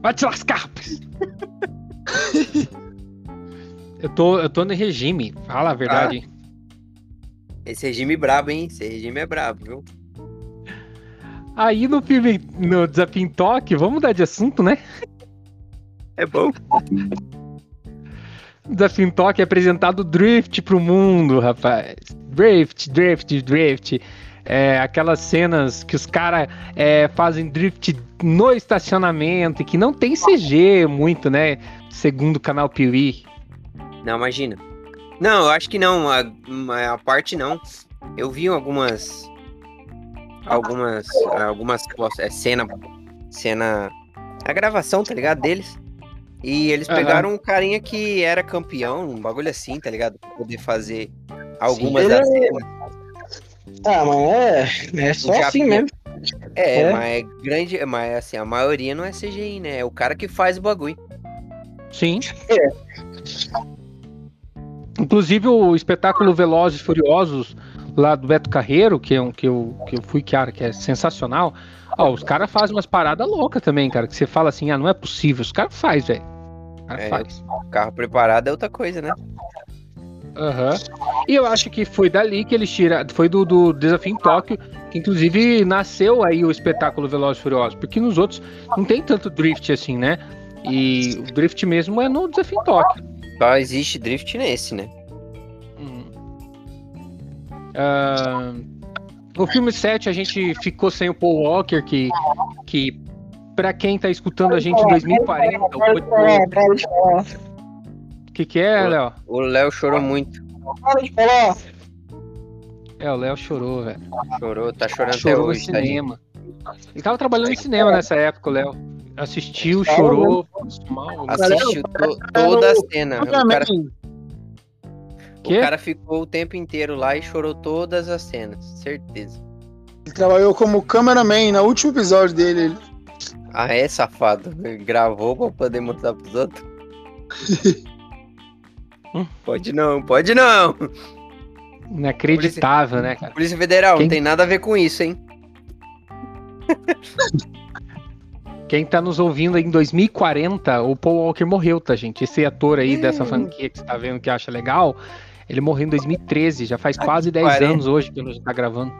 Vai te lascar! *laughs* eu, tô, eu tô no regime, fala a verdade. Ah, esse regime é brabo, hein? Esse regime é brabo, viu? Aí no filme, no Desafio em Toque, vamos mudar de assunto, né? É bom. Desafio em Toque é apresentado Drift pro mundo, rapaz. drift, drift, drift. É, aquelas cenas que os caras é, fazem drift no estacionamento e que não tem CG muito, né? Segundo o canal Piuí. Não, imagina. Não, eu acho que não. A, a parte não. Eu vi algumas. Algumas. Algumas. É, cena. Cena. A gravação, tá ligado? Deles. E eles pegaram uhum. um carinha que era campeão, um bagulho assim, tá ligado? Pra poder fazer algumas Sim, das cenas. Ah, mas é, é só assim mesmo. É, é, mas é grande, mas assim, a maioria não é CGI, né? É o cara que faz o bagulho. Sim. É. Inclusive o espetáculo Velozes e Furiosos lá do Beto Carreiro, que, é um, que, eu, que eu fui, cara, que é sensacional. Ó, os caras fazem umas paradas loucas também, cara, que você fala assim, ah, não é possível. Os caras fazem, velho. É, faz. carro preparado é outra coisa, né? Aham. Uhum. E eu acho que foi dali que eles tiraram. Foi do, do Desafio em Tóquio, que inclusive nasceu aí o espetáculo Velozes e Furiosos. Porque nos outros não tem tanto drift assim, né? E o drift mesmo é no Desafio em Tóquio. Só existe drift nesse, né? Uh, no filme 7 a gente ficou sem o Paul Walker, que, que para quem tá escutando a gente em 2040. O que, que é, Léo? O Léo chorou muito. É, o Léo chorou, velho. Chorou, tá chorando chorou até hoje. No cinema. Ele tava trabalhando em cinema nessa época, o Léo. Assistiu, chorou, mal. Assistiu to toda a cena. O cara, o cara ficou o tempo inteiro lá e chorou todas as cenas, certeza. Ele trabalhou como cameraman no último episódio dele. Ah, é, safado. Ele gravou pra poder mostrar pros outros. *laughs* pode não, pode não. Inacreditável, Polícia, né, cara? Polícia Federal, Quem... não tem nada a ver com isso, hein? *laughs* Quem tá nos ouvindo aí em 2040, o Paul Walker morreu, tá, gente? Esse ator aí dessa franquia que você tá vendo que acha legal, ele morreu em 2013, já faz quase 10 40... anos hoje que a gente tá gravando.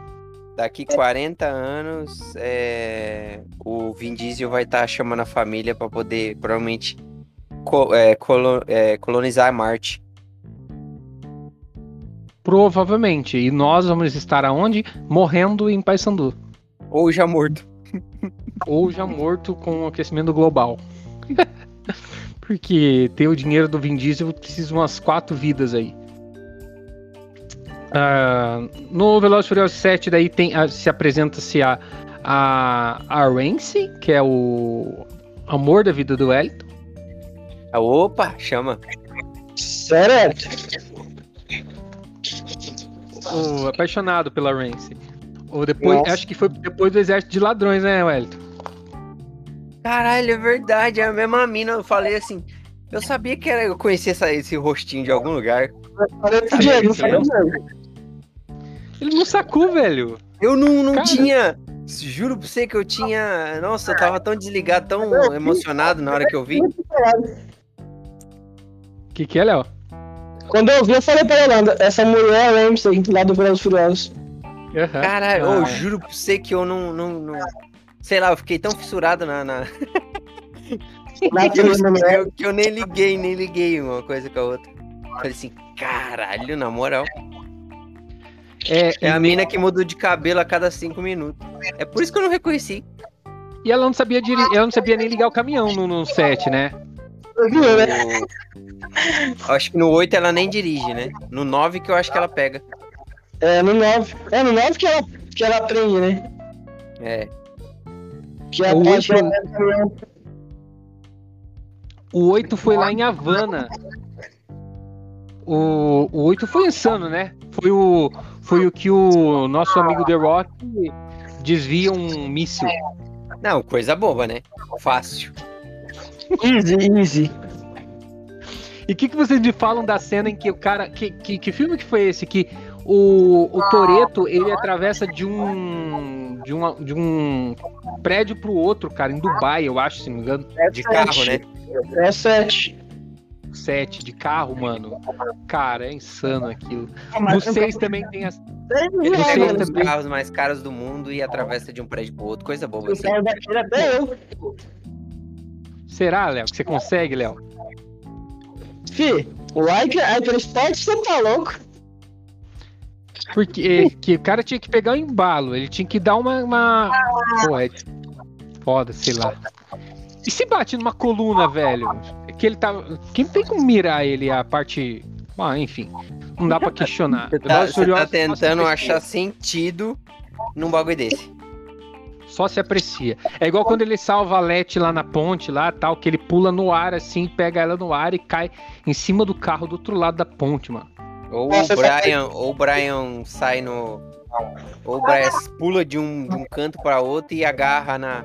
Daqui 40 anos, é... o Vin Diesel vai estar tá chamando a família para poder, provavelmente, co é, colo é, colonizar Marte. Provavelmente. E nós vamos estar aonde? Morrendo em Paysandu. Ou já morto. Ou já morto com o aquecimento global. *laughs* Porque ter o dinheiro do Vin Diesel precisa umas quatro vidas aí. Uh, no Velozes Furiosos 7 daí tem, uh, se apresenta-se a, a, a Rance, que é o amor da vida do Wellington. Ah, opa, chama. Certo. O apaixonado pela Rance. Ou depois, Nossa. acho que foi depois do exército de ladrões, né, Wellington? Caralho, é verdade, é a mesma mina. Eu falei assim, eu sabia que era, eu conhecia essa, esse rostinho de algum lugar. Diego, falei pro Diego. Ele não sacou, velho. Eu não, não tinha. Juro pra você que eu tinha. Nossa, eu tava tão desligado, tão emocionado na hora que eu vi. O que, que é, Léo? Quando eu vi, eu falei pra ela, essa mulher é Ramsey, lá do Velozes Furiosos. Uhum. Caralho, ah. eu juro pra você que eu não, não, não, Sei lá, eu fiquei tão fissurado na. na... *laughs* *laughs* que, eu, que eu nem liguei, nem liguei uma coisa com a outra. Falei assim, caralho, na moral. É, é a mina que mudou de cabelo a cada cinco minutos. É por isso que eu não reconheci. E ela não sabia dir... ela não sabia nem ligar o caminhão no, no set, né? No... Acho que no 8 ela nem dirige, né? No 9 que eu acho que ela pega. É, no 9. É no 9 que ela, que ela aprende, né? É. Que é o, 8... o 8 foi lá em Havana. O, o 8 foi insano, né? Foi o, foi o que o nosso amigo The Rock desvia um míssil. Não, coisa boba, né? Fácil. Easy, easy. E o que, que vocês me falam da cena em que o cara. Que, que, que filme que foi esse? Que o, o Toreto ele atravessa de um. De, uma, de um prédio pro outro, cara, em Dubai, eu acho, se não me engano. De carro, né? É 7. 7 de carro, mano. Cara, é insano aquilo. Ah, Vocês também têm as. Ele pega um dos carros mais caros do mundo e atravessa de um prédio pro outro, coisa boa. Assim. Será, Léo? Que você consegue, Léo? Fi, o Hyper Sport você tá louco. Porque que o cara tinha que pegar o embalo, ele tinha que dar uma. uma... Pô, é foda, sei lá. E se bate numa coluna, velho? Que ele tá. Quem tem como mirar ele a parte. Ah, enfim. Não dá pra questionar. Você tá, você tá tentando achar sentido num bagulho desse. Só se aprecia. É igual quando ele salva a Leti lá na ponte, lá tal, que ele pula no ar assim, pega ela no ar e cai em cima do carro do outro lado da ponte, mano. Ou o Brian, ou o Brian sai no. Ou o Brian pula de um, de um canto para outro e agarra na,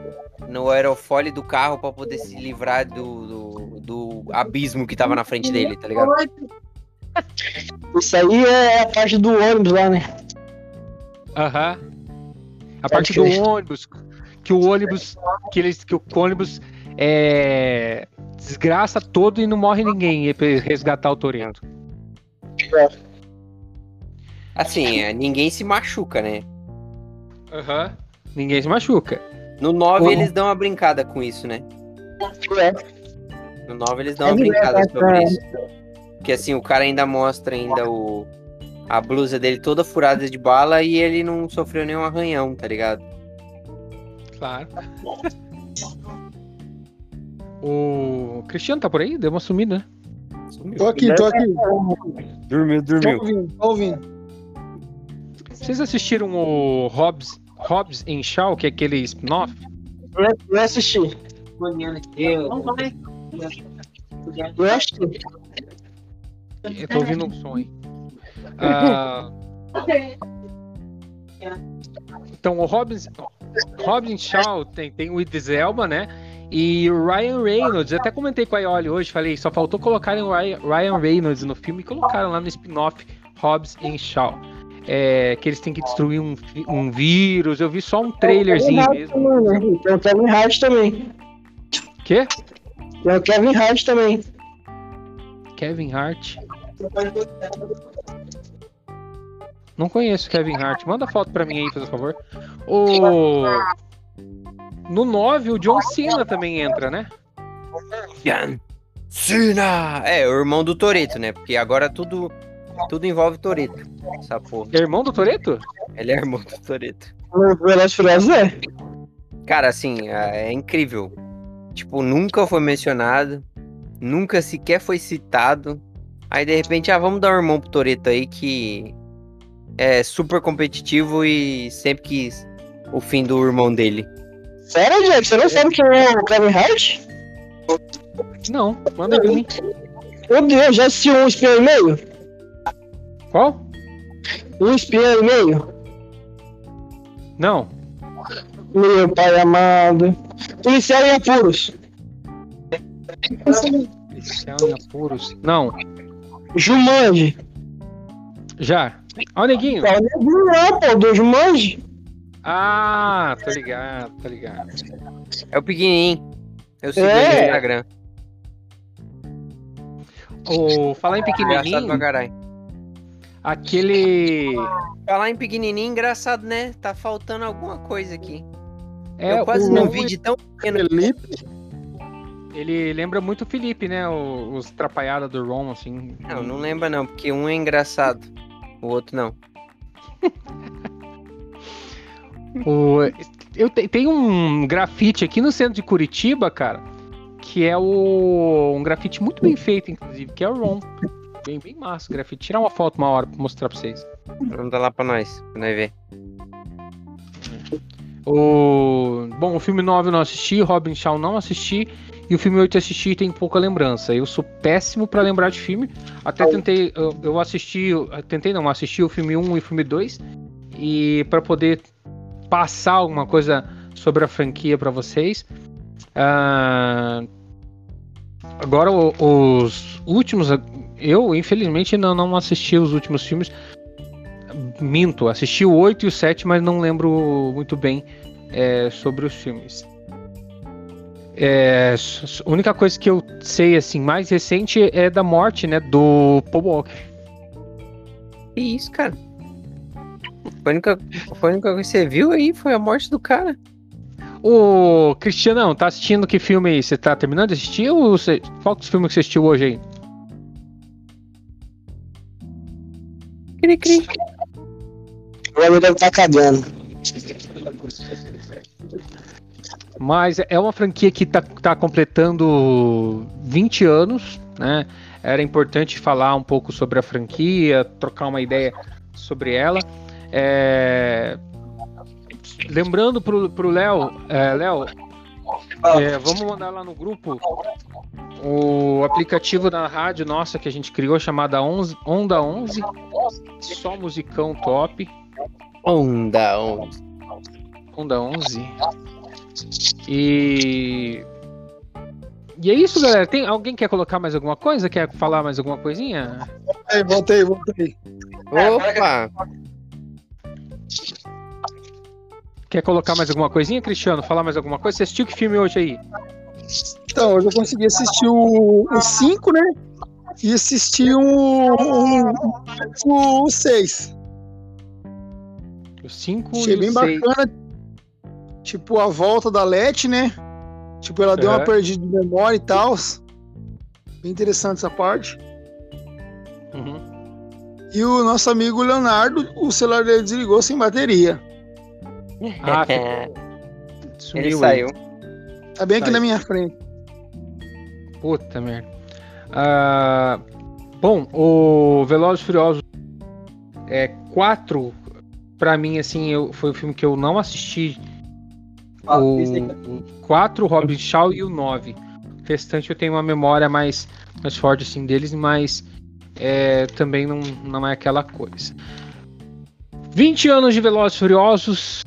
no aerofólio do carro para poder se livrar do, do, do, abismo que tava na frente dele, tá ligado? *laughs* Isso aí é a parte do ônibus lá, né? Aham. A parte do ônibus. Que o ônibus. Que, eles, que o ônibus é, desgraça todo e não morre ninguém pra resgatar o Torento. Assim, é, ninguém se machuca, né? Aham. Uhum. Ninguém se machuca. No 9 uhum. eles dão uma brincada com isso, né? É. No 9 eles dão uma brincada sobre isso. Que assim, o cara ainda mostra ainda o a blusa dele toda furada de bala e ele não sofreu nenhum arranhão, tá ligado? Claro. o Cristiano tá por aí? Deu uma sumida, né? Tô aqui, tô aqui. Dormiu, dormiu. Tô ouvindo, tô ouvindo. Vocês assistiram o Hobbs, Hobbs em Shaw, que é aquele spin-off? Eu assisti. Eu assisti. Eu tô ouvindo um som aí. Ah, então, o Hobbs, Hobbs Shaw tem, tem o Idris Elba, né? E o Ryan Reynolds, eu até comentei com a Ioli hoje, falei, só faltou colocarem o Ryan Reynolds no filme e colocaram lá no spin-off Hobbs and Shaw. É, que eles têm que destruir um, um vírus. Eu vi só um trailerzinho é mesmo. Também, Tem o Kevin Hart também. Quê? Tem o Kevin Hart também. Kevin Hart. Não conheço Kevin Hart. Manda foto pra mim aí, por favor. O... No 9, o John Cena também entra, né? John Cena! É, o irmão do Toreto, né? Porque agora tudo, tudo envolve Toreto. Essa porra. É irmão do Toreto? Ele é irmão do Toreto. é. Cara, assim, é, é incrível. Tipo, nunca foi mencionado. Nunca sequer foi citado. Aí de repente, ah, vamos dar um irmão pro Toreto aí que é super competitivo e sempre quis o fim do irmão dele. Sério, Jack? Você não sabe quem é o Kevin Hart? Não, manda pra mim. Meu Deus, já assistiu um espião e meio? Qual? Um espião e meio? Não. Meu pai amado. Policial em apuros. Policial em apuros? Não. Jumanji. Já. Ó o neguinho. É o neguinho lá, pô, do Jumanji. Ah, tô ligado, tô ligado. É o pequenininho. Eu sigo é. ele no Instagram. O falar em pequenininho. Aquele. Falar em pequenininho, engraçado, né? Tá faltando alguma coisa aqui. É, Eu quase não vi de tão pequeno. Felipe. Ele lembra muito o Felipe, né? Os trapalhadas do Ron, assim. Não, não lembra não, porque um é engraçado, o outro não. *laughs* o, eu te, tem um grafite aqui no centro de Curitiba, cara, que é o, um grafite muito bem feito, inclusive, que é o Ron. Bem, bem massa o grafite. Tirar uma foto uma hora pra mostrar pra vocês. Dar lá pra nós, pra nós ver. O... Bom, o filme 9 eu não assisti, Robin Shaw não assisti. E o filme 8 eu assisti e tem pouca lembrança. Eu sou péssimo para lembrar de filme. Até tentei, eu, eu assisti, tentei não, assisti o filme 1 e o filme 2 e para poder passar alguma coisa sobre a franquia para vocês. Uh, agora os últimos, eu infelizmente não, não assisti os últimos filmes. Minto, assisti o 8 e o 7, mas não lembro muito bem é, sobre os filmes. É, a única coisa que eu sei, assim, mais recente é da morte, né, do Paul Walker. Que isso, cara? Foi a, única, foi a única coisa que você viu aí, foi a morte do cara. Ô, Cristianão, tá assistindo que filme aí? Você tá terminando de assistir ou você... qual que filme que você assistiu hoje aí? Cri, cri. O deve estar tá cagando. Mas é uma franquia que está tá completando 20 anos, né? Era importante falar um pouco sobre a franquia, trocar uma ideia sobre ela. É... Lembrando pro, Léo, é, Léo, é, vamos mandar lá no grupo o aplicativo da rádio nossa que a gente criou chamada Onda 11, só musicão top. Onda 11. Onda 11. E e é isso, galera. Tem alguém quer colocar mais alguma coisa? Quer falar mais alguma coisinha? Voltei, voltei, voltei. Opa! Quer colocar mais alguma coisinha, Cristiano? Falar mais alguma coisa? Você assistiu que filme hoje aí? Então, hoje eu consegui assistir o 5, né? E assisti o 6. O 5 Achei bem bacana. Tipo, a volta da Let, né? Tipo, ela deu uma perdida de memória e tal. Bem interessante essa parte. Uhum. E o nosso amigo Leonardo, o celular dele desligou sem bateria. *laughs* Ah, Sumiu ele saiu. Tá bem aqui na minha frente. Puta merda. Ah, bom, o Velozes Furiosos é 4 para mim assim, eu, foi o filme que eu não assisti o 4, o Robin Shaw e o 9. O restante eu tenho uma memória mais, mais forte assim deles, mas é, também não, não é aquela coisa. 20 anos de Velozes Furiosos.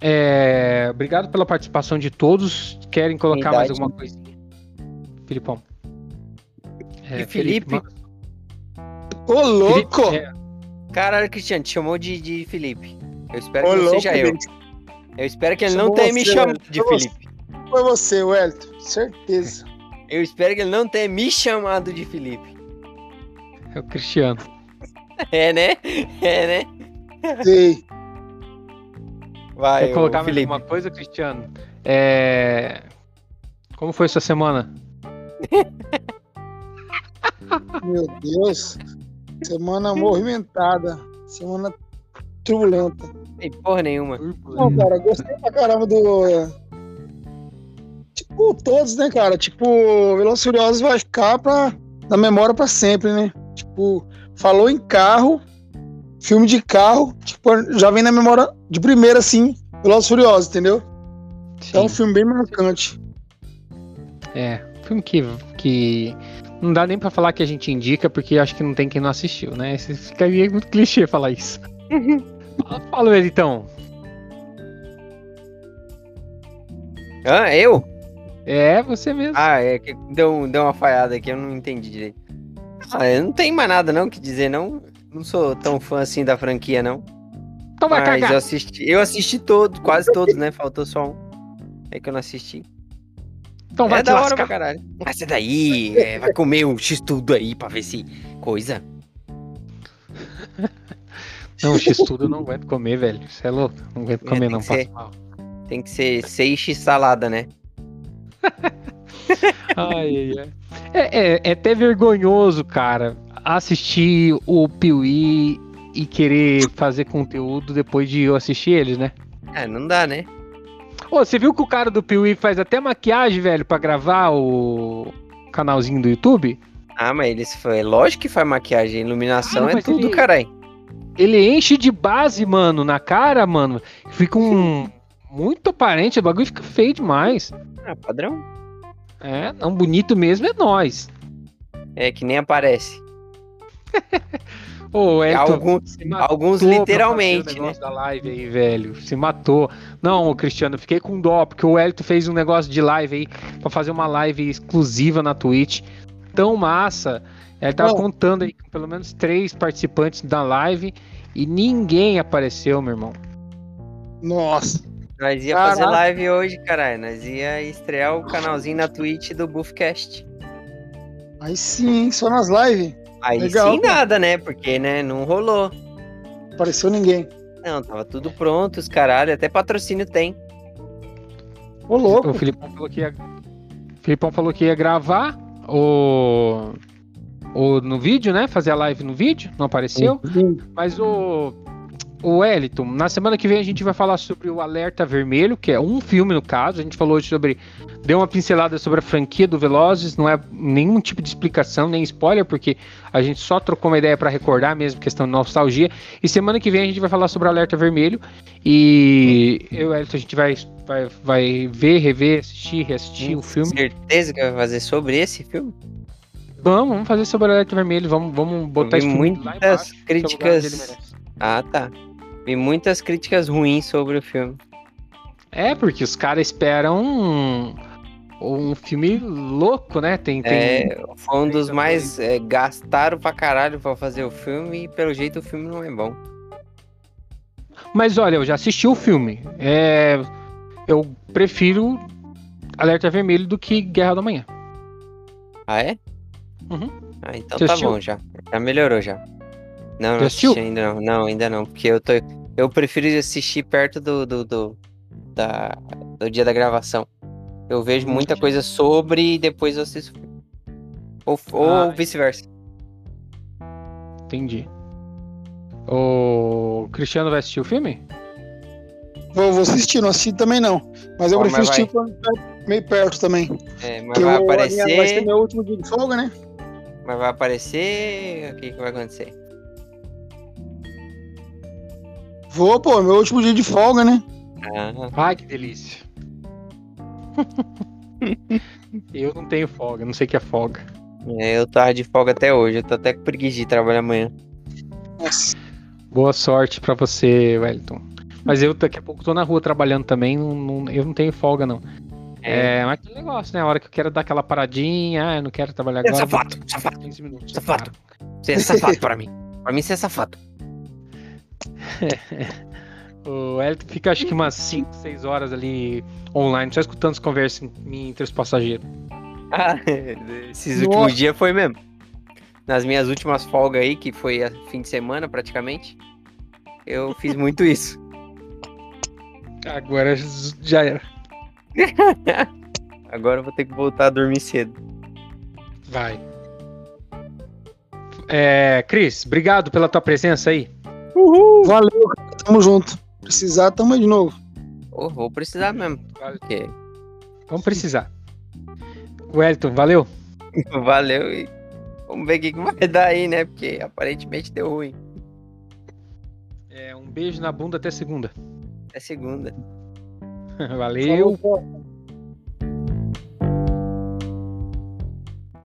É, obrigado pela participação de todos. Querem colocar mais alguma coisa? Filipão. É, e Felipe? Felipe Ô, louco! Felipe, é... Caralho, Cristiano, te chamou de, de Felipe. Eu espero Ô, que não louco, seja eu. Eu espero que ele não tenha me chamado de Felipe. Foi você, Wellington, certeza. Eu espero que ele não tenha me chamado de Felipe. É o Cristiano. É, né? É, né? Sim. Vai, Quer colocar mais alguma coisa, Cristiano? É... Como foi sua semana? *laughs* Meu Deus. Semana movimentada. Semana turbulenta. Tem porra nenhuma. Não, cara, gostei pra caramba do. Tipo, todos, né, cara? Tipo, Velozes Furiosos vai ficar pra... na memória pra sempre, né? Tipo, falou em carro, filme de carro, tipo, já vem na memória de primeira, assim, Velozes Furiosos, entendeu? Sim. É um filme bem marcante. É, filme que, que não dá nem pra falar que a gente indica, porque acho que não tem quem não assistiu, né? Ficaria muito clichê falar isso. *laughs* Fala ele então. Ah, eu? É, você mesmo. Ah, é que deu, deu uma falhada aqui, eu não entendi direito. Ah, eu não tenho mais nada não que dizer, não. Não sou tão fã assim da franquia, não. Então vai Mas cagar. eu assisti, eu assisti todos, quase todos, né? Faltou só um. É que eu não assisti. Então vai é da hora lascar. pra caralho. Mas é daí, é, vai comer um X-tudo aí pra ver se coisa. Não, X-tudo eu não aguento comer, velho. Você é louco? Não aguento é, comer, não. Ser, tem que ser 6x salada, né? *laughs* *laughs* ai, ai. É, é, é, até vergonhoso, cara, assistir o Piuí e querer fazer conteúdo depois de eu assistir eles, né? É, não dá, né? Ô, você viu que o cara do Piuí faz até maquiagem, velho, para gravar o canalzinho do YouTube? Ah, mas eles foi. Lógico que faz maquiagem, iluminação ah, é tudo, ele... caralho. Ele enche de base, mano, na cara, mano. Fica um. *laughs* Muito aparente, o bagulho fica feio demais. Ah, padrão. É, não, bonito mesmo é nós. É, que nem aparece. *laughs* Ô, Elton, alguns, alguns literalmente, né? da live aí, velho. Se matou. Não, Cristiano, fiquei com dó, porque o Elton fez um negócio de live aí pra fazer uma live exclusiva na Twitch. Tão massa. Ele tava Bom, contando aí com pelo menos três participantes da live e ninguém apareceu, meu irmão. Nossa. Nós ia Caraca. fazer live hoje, caralho. Nós ia estrear o canalzinho na Twitch do Buffcast. Aí sim, só nas lives. Aí Legal, sim nada, né? Porque, né, não rolou. Apareceu ninguém. Não, tava tudo pronto, os caralho. Até patrocínio tem. Ô, louco. O Filipão falou que ia, Filipão falou que ia gravar o o, no vídeo, né? Fazer a live no vídeo, não apareceu. Mas o. o Wellington, na semana que vem a gente vai falar sobre o Alerta Vermelho, que é um filme no caso. A gente falou hoje sobre. Deu uma pincelada sobre a franquia do Velozes, não é nenhum tipo de explicação, nem spoiler, porque a gente só trocou uma ideia para recordar mesmo, questão de nostalgia. E semana que vem a gente vai falar sobre o Alerta Vermelho. E eu, Wellington, a gente vai, vai, vai ver, rever, assistir, reassistir o filme. Certeza que vai fazer sobre esse filme? Vamos, vamos fazer sobre o Alerta Vermelho, vamos, vamos botar isso muitas lá embaixo, críticas. Ah, tá. Vi muitas críticas ruins sobre o filme. É, porque os caras esperam um, um filme louco, né? Tem, tem... É, foi um dos mais. É, gastaram pra caralho pra fazer o filme e pelo jeito o filme não é bom. Mas olha, eu já assisti o filme. É, eu prefiro Alerta Vermelho do que Guerra da Manhã. Ah, é? Uhum. Ah, então Você tá assistiu? bom já. Já melhorou já. Não, não assisti ainda não. Não, ainda não. Porque eu tô. Eu prefiro assistir perto do, do, do, da, do dia da gravação. Eu vejo muita coisa sobre e depois eu assisto. Ou, ou ah, vice-versa. Entendi. O Cristiano vai assistir o filme? Vou, vou assistir, não assisti também não. Mas eu prefiro assistir meio perto também. É, mas vai aparecer. Vai ser meu último dia de folga, né? Mas vai aparecer. O que, que vai acontecer? Vou, pô, meu último dia de folga, né? Ah. Ai, que delícia. *laughs* eu não tenho folga, não sei o que é folga. É, eu tava de folga até hoje, eu tô até com preguiça de trabalhar amanhã. Nossa. Boa sorte pra você, Wellington. Mas eu daqui a pouco tô na rua trabalhando também, não, não, eu não tenho folga, não. É, mas que negócio, né? A hora que eu quero dar aquela paradinha, ah, eu não quero trabalhar agora. É safado, safado. 15 minutos. Safado. Você é safado pra mim. Pra mim você é safado. *laughs* o Elton fica acho que umas 5, 6 horas ali online, só escutando as conversas entre os passageiros. Ah, *laughs* esses Nossa. últimos dias foi mesmo. Nas minhas últimas folgas aí, que foi fim de semana praticamente, eu fiz *laughs* muito isso. Agora já era. Agora eu vou ter que voltar a dormir cedo. Vai. É, Cris, obrigado pela tua presença aí. Uhul. Valeu, tamo junto. Precisar, tamo aí de novo. Oh, vou precisar mesmo. Porque... Vamos precisar. Wellington, valeu. *laughs* valeu e vamos ver o que vai dar aí, né? Porque aparentemente deu ruim. É, um beijo na bunda até segunda. Até segunda. *laughs* Valeu. Falou,